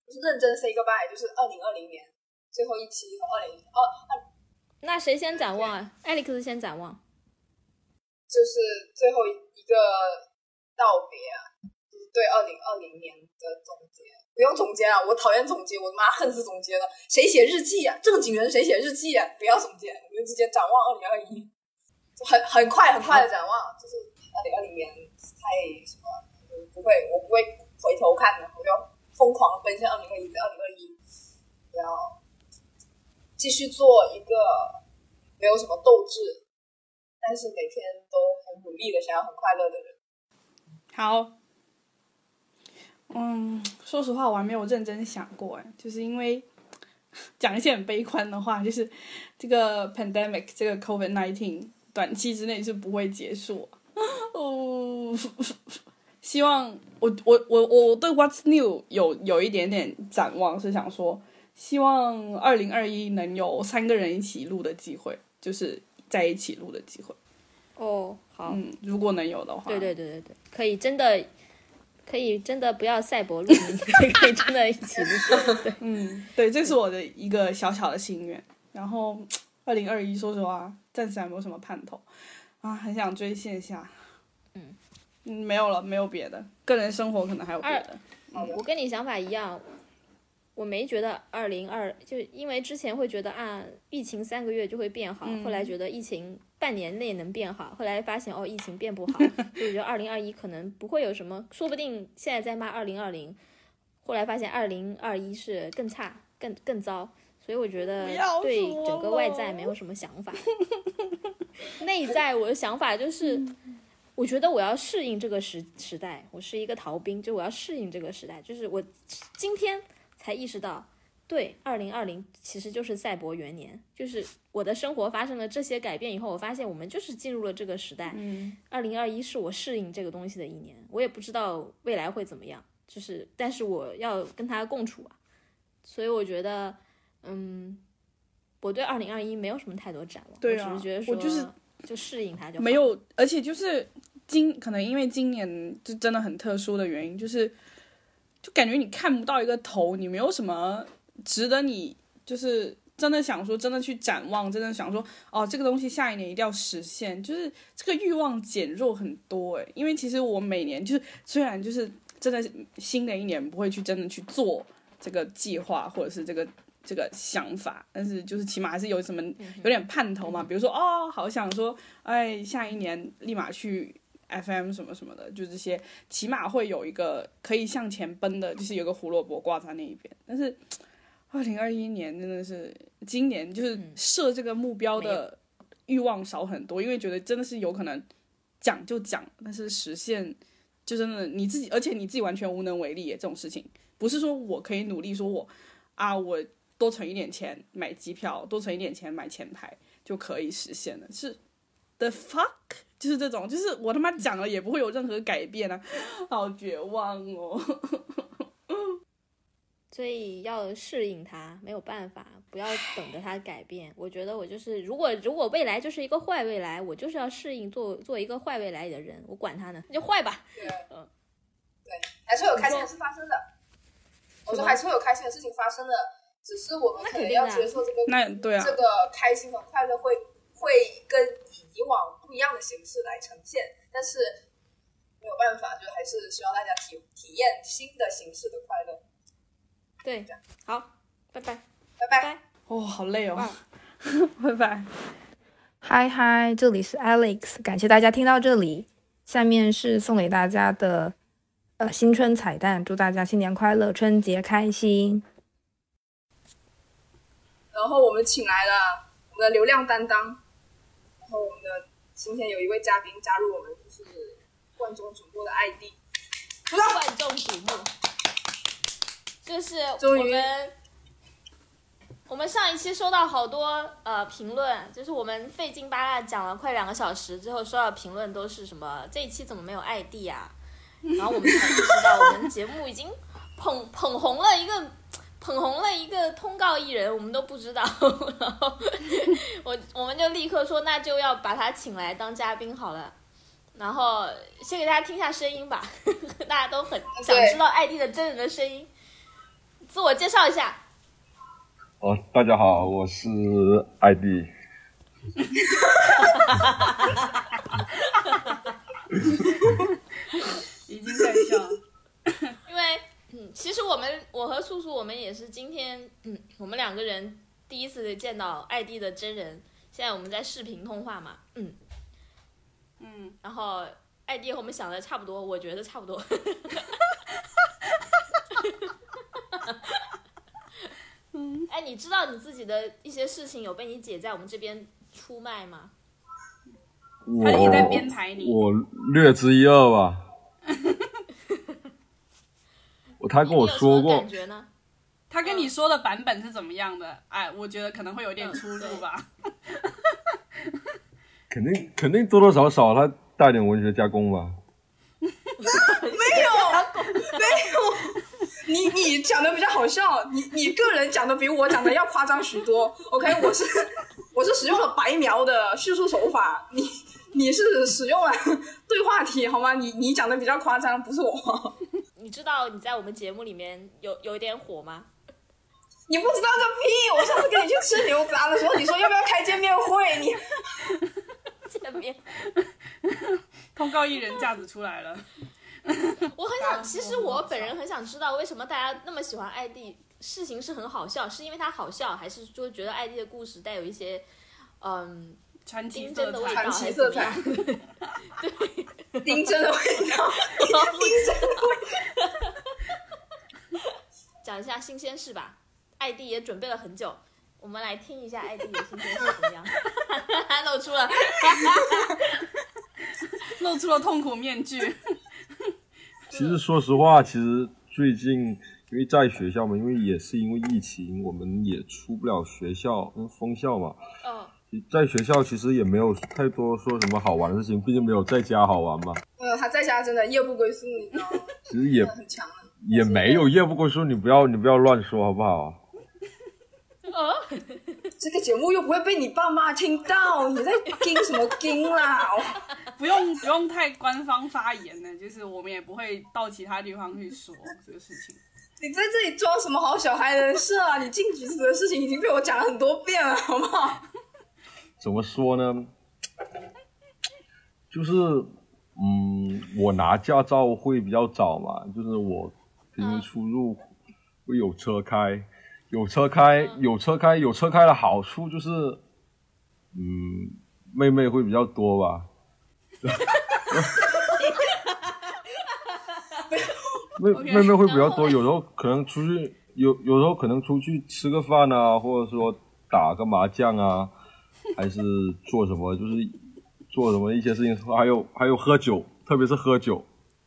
就是认真 say goodbye，就是二零二零年最后一期和二零二二，那谁先展望啊？艾利克斯先展望。就是最后一个道别啊，就是对二零二零年的总结。不用总结啊，我讨厌总结，我他妈恨死总结了。谁写日记啊？正经人谁写日记啊？不要总结，我们直接展望二零二一，很很快很快的展望，就是二零二零年太什么，不会，我不会回头看的，我要疯狂奔向二零二一，二零二一，要继续做一个没有什么斗志，但是每天都很努力的想要很快乐的人。好，嗯，说实话，我还没有认真想过，哎，就是因为 讲一些很悲观的话，就是这个 pandemic，这个 COVID nineteen 短期之内是不会结束。哦，希望我我我我对 What's New 有有一点点展望，是想说，希望二零二一能有三个人一起录的机会，就是在一起录的机会。哦，好，嗯，如果能有的话，对对对对对，可以真的，可以真的不要赛博录音，可以真的一起录。对，嗯，对，这是我的一个小小的心愿。然后，二零二一，说实话，暂时还没有什么盼头啊，很想追线下。嗯嗯，没有了，没有别的，个人生活可能还有别的。嗯，我跟你想法一样，我没觉得二零二，就因为之前会觉得啊，疫情三个月就会变好，后来觉得疫情半年内能变好，后来发现哦，疫情变不好，所以我觉得二零二一可能不会有什么，说不定现在在骂二零二零，后来发现二零二一是更差、更更糟，所以我觉得对整个外在没有什么想法，内在我的想法就是。我觉得我要适应这个时时代，我是一个逃兵，就我要适应这个时代。就是我今天才意识到，对，二零二零其实就是赛博元年，就是我的生活发生了这些改变以后，我发现我们就是进入了这个时代。嗯，二零二一是我适应这个东西的一年，我也不知道未来会怎么样，就是但是我要跟他共处啊，所以我觉得，嗯，我对二零二一没有什么太多展望，对啊我只是觉得说我就是就适应它就好没有，而且就是今可能因为今年就真的很特殊的原因，就是就感觉你看不到一个头，你没有什么值得你就是真的想说，真的去展望，真的想说哦，这个东西下一年一定要实现，就是这个欲望减弱很多诶。因为其实我每年就是虽然就是真的新的一年不会去真的去做这个计划或者是这个。这个想法，但是就是起码还是有什么有点盼头嘛，比如说哦，好想说，哎，下一年立马去 FM 什么什么的，就这些，起码会有一个可以向前奔的，就是有个胡萝卜挂在那一边。但是二零二一年真的是，今年就是设这个目标的欲望少很多，因为觉得真的是有可能讲就讲，但是实现就真的你自己，而且你自己完全无能为力。这种事情不是说我可以努力，说我啊我。多存一点钱买机票，多存一点钱买前排就可以实现了。是 the fuck，就是这种，就是我他妈讲了也不会有任何改变啊，好绝望哦。所以要适应它，没有办法，不要等着它改变。我觉得我就是，如果如果未来就是一个坏未来，我就是要适应做做一个坏未来里的人，我管他呢，那就坏吧。对，嗯，对，还是会有开心的事发生的。我说还是会有开心的事情发生的，只是我们可能要接受这个，那对啊，这个开心和快乐会会跟以往不一样的形式来呈现，但是没有办法，就还是希望大家体体验新的形式的快乐。对，好，拜拜，拜拜。哦，好累哦，拜拜。嗨嗨，这里是 Alex，感谢大家听到这里。下面是送给大家的呃新春彩蛋，祝大家新年快乐，春节开心。然后我们请来了我们的流量担当，然后我们的今天有一位嘉宾加入我们，就是万众瞩目的 ID，，万众瞩目。就是我们，我们上一期收到好多呃评论，就是我们费劲巴拉讲了快两个小时之后，收到评论都是什么这一期怎么没有 ID 啊？然后我们才意识到，我们节目已经捧捧红了一个捧红了一个通告艺人，我们都不知道。然后我我们就立刻说，那就要把他请来当嘉宾好了。然后先给大家听一下声音吧，大家都很想知道艾迪的真人的声音。自我介绍一下，哦，大家好，我是艾迪。已经在笑。其实我们我和素素我们也是今天嗯，我们两个人第一次见到艾迪的真人，现在我们在视频通话嘛，嗯，嗯，然后艾迪和我们想的差不多，我觉得差不多。哎，你知道你自己的一些事情有被你姐在我们这边出卖吗？我他也在编排你我略知一二吧。我他跟我说过感，觉呢？他跟你说的版本是怎么样的？哎，我觉得可能会有点出入吧。肯定肯定多多少少他带点文学加工吧。没有，没有 你你讲的比较好笑，你你个人讲的比我讲的要夸张许多。OK，我是我是使用了白描的叙述手法，你你是使用了对话题好吗？你你讲的比较夸张，不是我。你知道你在我们节目里面有有一点火吗？你不知道个屁！我上次跟你去吃牛杂的时候，你说要不要开见面会？你 见面，通告艺人架子出来了。我很想，其实我本人很想知道为什么大家那么喜欢艾迪。事情是很好笑，是因为他好笑，还是说觉得艾迪的故事带有一些嗯传奇丁色彩，真的味道，传奇色彩对？丁真的味道，丁真的味道。讲一下新鲜事吧。艾迪也准备了很久，我们来听一下艾迪的新鲜事怎么样？露出了，露出了痛苦面具。其实说实话，其实最近因为在学校嘛，因为也是因为疫情，我们也出不了学校，因为封校嘛。嗯，在学校其实也没有太多说什么好玩的事情，毕竟没有在家好玩嘛。呃，他在家真的夜不归宿，你知道吗？其实也真的很强的。也没有夜不归宿，你不要你不要乱说好不好？啊这个节目又不会被你爸妈听到，你在盯什么盯啦？哦 不用不用太官方发言呢，就是我们也不会到其他地方去说这个事情。你在这里装什么好小孩人设啊？你进局子的事情已经被我讲了很多遍了，好不好？怎么说呢？就是，嗯，我拿驾照会比较早嘛，就是我平时出入会有车开，有车开，有车开，有车开的好处就是，嗯，妹妹会比较多吧。妹妹妹会比较多，有时候可能出去有有时候可能出去吃个饭啊，或者说打个麻将啊，还是做什么，就是做什么一些事情，还有还有喝酒，特别是喝酒，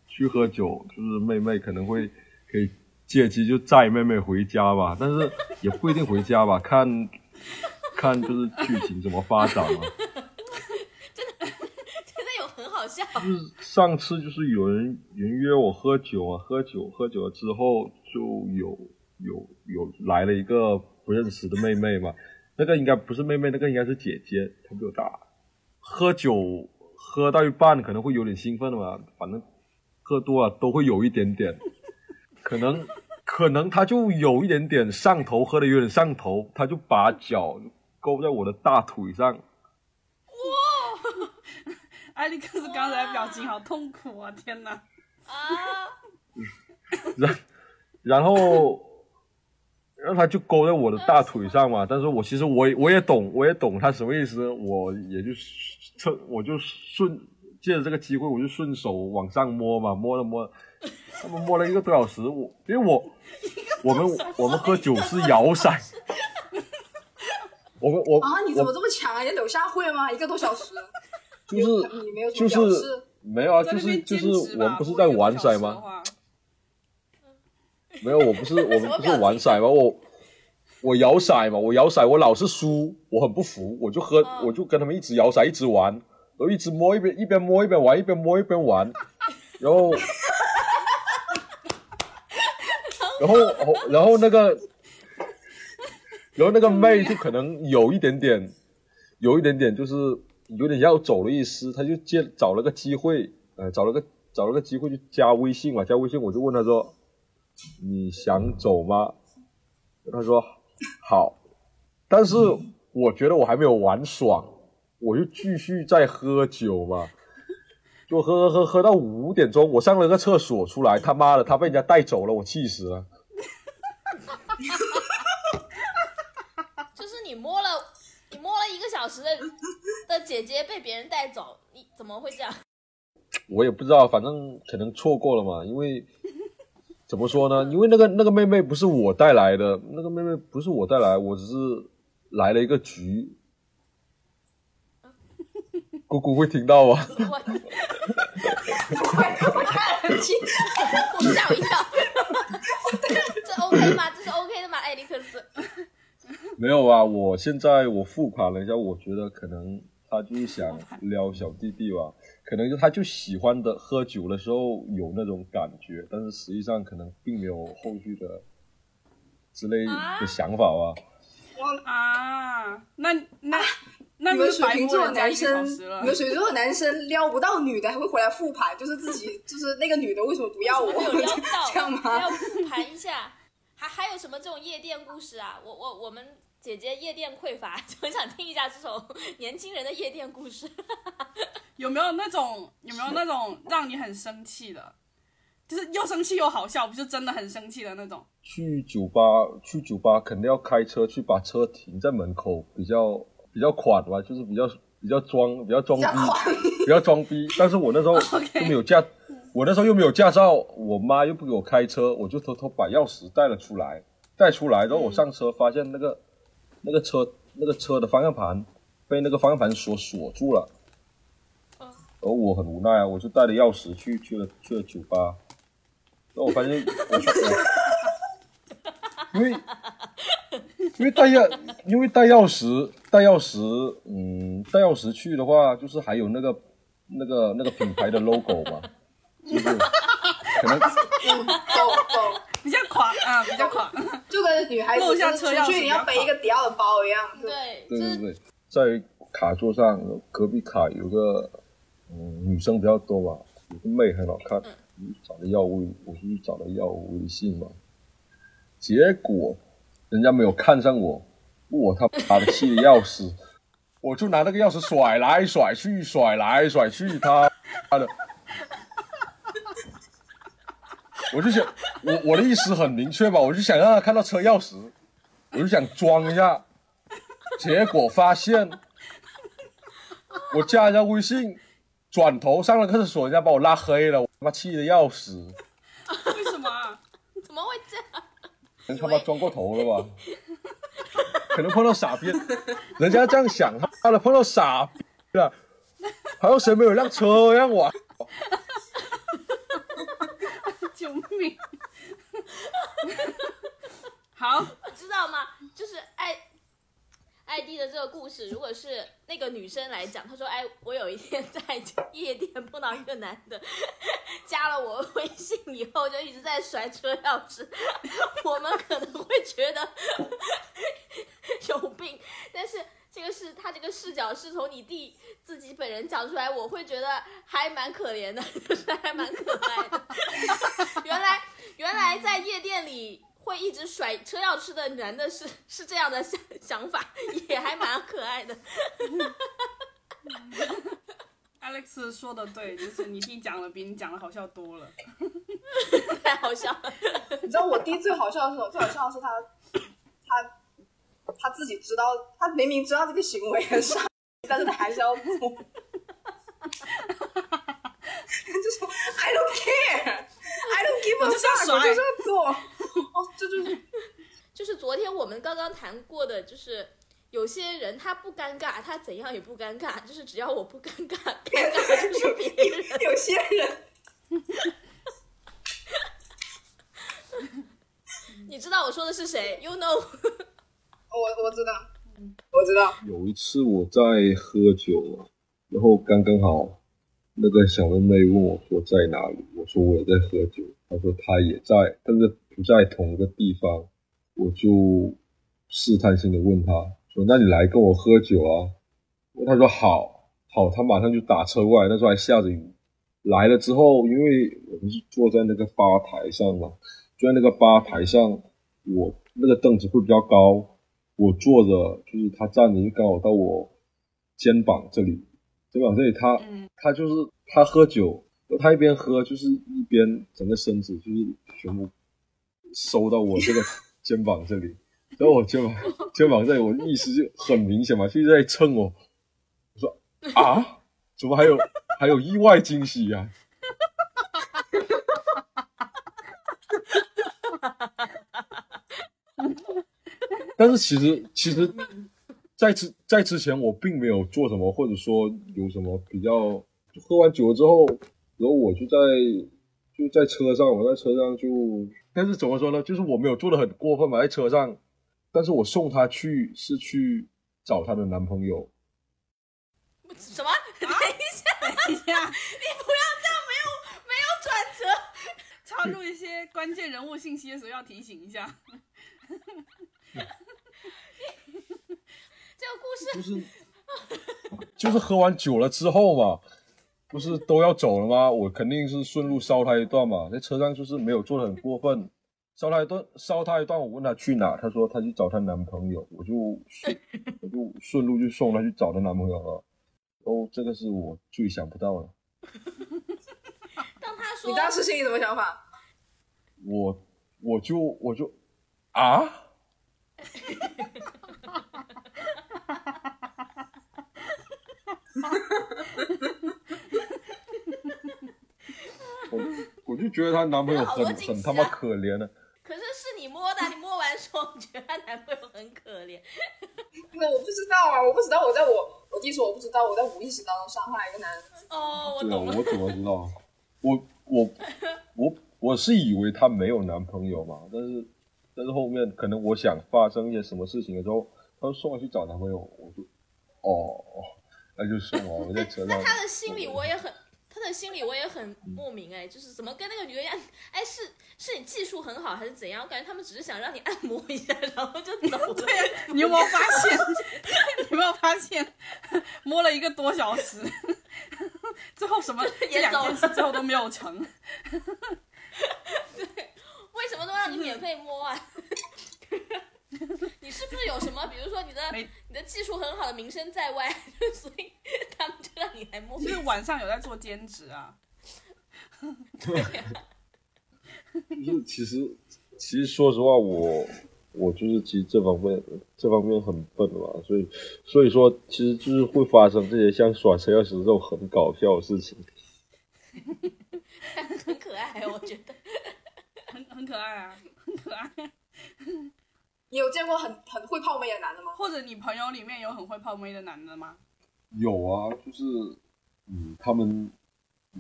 去喝酒，就是妹妹可能会可以借机就载妹妹回家吧，但是也不一定回家吧，看看就是剧情怎么发展 嘛。真的有很好笑。就是上次就是有人有人约我喝酒啊，喝酒喝酒了之后就有有有来了一个不认识的妹妹嘛，那个应该不是妹妹，那个应该是姐姐，她比我大。喝酒喝到一半可能会有点兴奋的嘛，反正喝多了都会有一点点，可能可能她就有一点点上头，喝的有点上头，她就把脚勾在我的大腿上，艾利克斯刚才表情好痛苦啊！天哪，啊，然然后，然后他就勾在我的大腿上嘛。但是我其实我也我也懂，我也懂他什么意思，我也就趁我就顺借着这个机会，我就顺手往上摸嘛，摸了摸，他们摸了一个多小时。我因为我我们我们喝酒是摇骰，我们我啊，你怎么这么强啊？你柳下惠吗？一个多小时，就是你没有就是没有啊，就是就是我们不是在玩骰吗？？没有，我不是我们不是玩骰吗？我我摇骰嘛，我摇骰，我老是输，我很不服，我就喝，嗯。我就跟他们一直摇骰，一直玩，然后一直摸，一边一边摸一边玩，一边摸一边玩，然后，然后然后然后那个，然后那个妹就可能有一点点，有一点点就是有点要走的意思，她就借找了个机会，呃，找了个找了个机会就加微信嘛，加微信我就问她说，你想走吗？他说好，但是我觉得我还没有玩爽，我就继续在喝酒嘛，就喝喝喝喝到五点钟，我上了个厕所出来，他妈的他被人家带走了，我气死了。就是你摸了，你摸了一个小时的的姐姐被别人带走，你怎么会这样？我也不知道，反正可能错过了嘛，因为怎么说呢？因为那个那个妹妹不是我带来的，那个妹妹不是我带来，我只是来了一个局。姑姑会听到吗？我吓我一跳，这 OK 吗？这是 OK 的吗？艾利克斯，没有啊，我现在我复盘了一下，我觉得可能他就是想撩小弟弟吧，可能就他就喜欢的喝酒的时候有那种感觉，但是实际上可能并没有后续的之类的想法吧。啊，那那那你们水瓶座男生，你。们水瓶座的男生撩不到女的，还会回来复盘，就是自己，就是那个女的为什么不要我？没有撩到，这样吗？要复盘一下。还还有什么这种夜店故事啊？我我我们姐姐夜店匮乏，就很想听一下这种 年轻人的夜店故事。有没有那种有没有那种让你很生气的，就是又生气又好笑，不是真的很生气的那种？去酒吧，去酒吧肯定要开车去把车停在门口，比较比较款吧，就是比较比较装，比较装逼，比较装逼。但是我那时候又没有驾，我那时候又没有驾照，我妈又不给我开车，我就偷偷把钥匙带了出来，带出来，然后我上车发现那个那个车那个车的方向盘被那个方向盘锁锁住了。嗯然后我很无奈啊，我就带着钥匙去去了去了酒吧，然后我发现我去我因为因为带钥因为带钥匙带钥匙嗯带钥匙去的话，就是还有那个那个那个品牌的 logo 嘛，是不是？可能 比较垮啊，比较垮。就跟女孩子露下车钥匙出去你要背一个迪奥的包一样。就对，对对对，在卡座上隔壁卡有个嗯女生比较多吧，有个妹很好看，找了要微，我就去找了要微信嘛，结果人家没有看上我，我他妈的气的要死，我就拿那个钥匙甩来甩去，甩来甩去，他妈的。我就想，我我的意思很明确吧，我就想让他看到车钥匙，我就想装一下，结果发现我加人家微信，转头上了厕所，人家把我拉黑了，我他妈气得要死，为什么啊？怎么会这样？人他妈装过头了吧？可能碰到傻逼，人家这样想，他妈的碰到傻逼了，好像谁没有辆车让我？救命！好，知道吗？就是艾艾迪的这个故事，如果是那个女生来讲，她说：“哎，我有一天在夜店碰到一个男的，加了我微信以后就一直在甩车钥匙，我们可能会觉得有病，但是。”这个是他这个视角是从你弟自己本人讲出来，我会觉得还蛮可怜的，就是还蛮可爱的。在夜店里会一直甩车钥匙的男的是是这样的想想法，也还蛮可爱的。Alex 说的对，就是你弟讲的比你讲的好笑多了。太好笑了。你知道我弟最好笑的是什么？最好笑的是他，他他自己知道，他明明知道这个行为很傻，但是他还是要做。就说 I don't care, I don't give a 我就是要 fuck，甩我就是要做。哦，这就是 就是昨天我们刚刚谈过的，就是有些人他不尴尬，他怎样也不尴尬，就是只要我不尴尬，尴尬的 就是别人。有些人 你知道我说的是谁？You know？我我知道，我知道，有一次我在喝酒啊，然后刚刚好那个小妹妹问我说在哪里，我说我也在喝酒，她说他也在，但是不在同一个地方，我就试探性的问他说那你来跟我喝酒啊？他说好，好，他马上就打车过来，那时候还下着雨。来了之后，因为我们是坐在那个吧台上嘛，坐在那个吧台上，我那个凳子会比较高，我坐着就是他站着就刚好到我肩膀这里，肩膀这里他嗯他就是他喝酒，他一边喝就是一边整个身子就是全部收到我这个肩膀这里，然后我肩膀肩膀这里，我意识就很明显嘛，就一直在蹭我。我说啊，怎么还有还有意外惊喜呀、但是其实其实，在之在之前我并没有做什么，或者说有什么比较。喝完酒了之后，然后我就在就在车上，我在车上就，但是怎么说呢？就是我没有做的很过分嘛，在车上，但是我送她去是去找她的男朋友。什么？等一下，等一下，你不要这样，没有没有转折。插入一些关键人物信息的时候要提醒一下。这个故事就是就是喝完酒了之后嘛，不是都要走了吗？我肯定是顺路捎他一段嘛，在车上就是没有做的很过分，捎他一段，捎他一段。我问他去哪，他说他去找她男朋友，我就顺我就顺路就送她去找她男朋友了。哦，这个是我最想不到的。当他说你当时心里什么想法？我我就我就啊，我我就觉得她男朋友很很他妈可怜的。可是是你摸的，你摸完说你觉得她男朋友很可怜，那我不知道啊，我不知道，我在我我弟说我不知道，我在无意识当中伤害一个男人。哦，我对啊，懂了。我怎么知道？我我 我我是以为她没有男朋友嘛，但是但是后面可能我想发生一些什么事情的时候，她就送我去找男朋友，我就哦，那就送我，我在车上。他的心里我也很，他的心里我也很莫名哎，就是怎么跟那个女的一样？哎，是是你技术很好还是怎样？我感觉他们只是想让你按摩一下，然后就走了。对、你有没有发现？你有没有发现？摸了一个多小时，最后什么这两也走了件事最后都没有成。对为什么都让你免费摸啊？你是不是有什么，比如说你的你的技术很好的名声在外，所以他们就让你来摸？就是晚上有在做兼职啊。就是其实其实说实话，我我就是其实这方面这方面很笨嘛，所以所以说其实就是会发生这些像耍车钥匙这种很搞笑的事情。很可爱，我觉得。很很可爱啊，很可爱。你有见过很很会泡妹的男的吗？或者你朋友里面有很会泡妹的男的吗？有啊，就是嗯，他们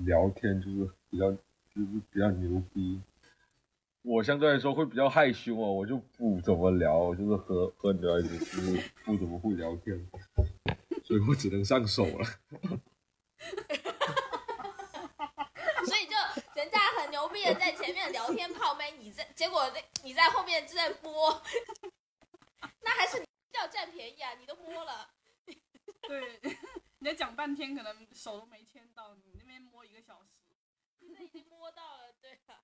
聊天就是比较就是比较牛逼。我相对来说会比较害羞哦，我就不怎么聊，就是和和女孩子就是不怎么会聊天，所以我只能上手了。所以就人家在前面聊天泡妹，你在结果那你在后面就在摸，那还是你要占便宜啊！你都摸了，对，你在讲半天，可能手都没牵到，你那边摸一个小时。那已经摸到了，对啊。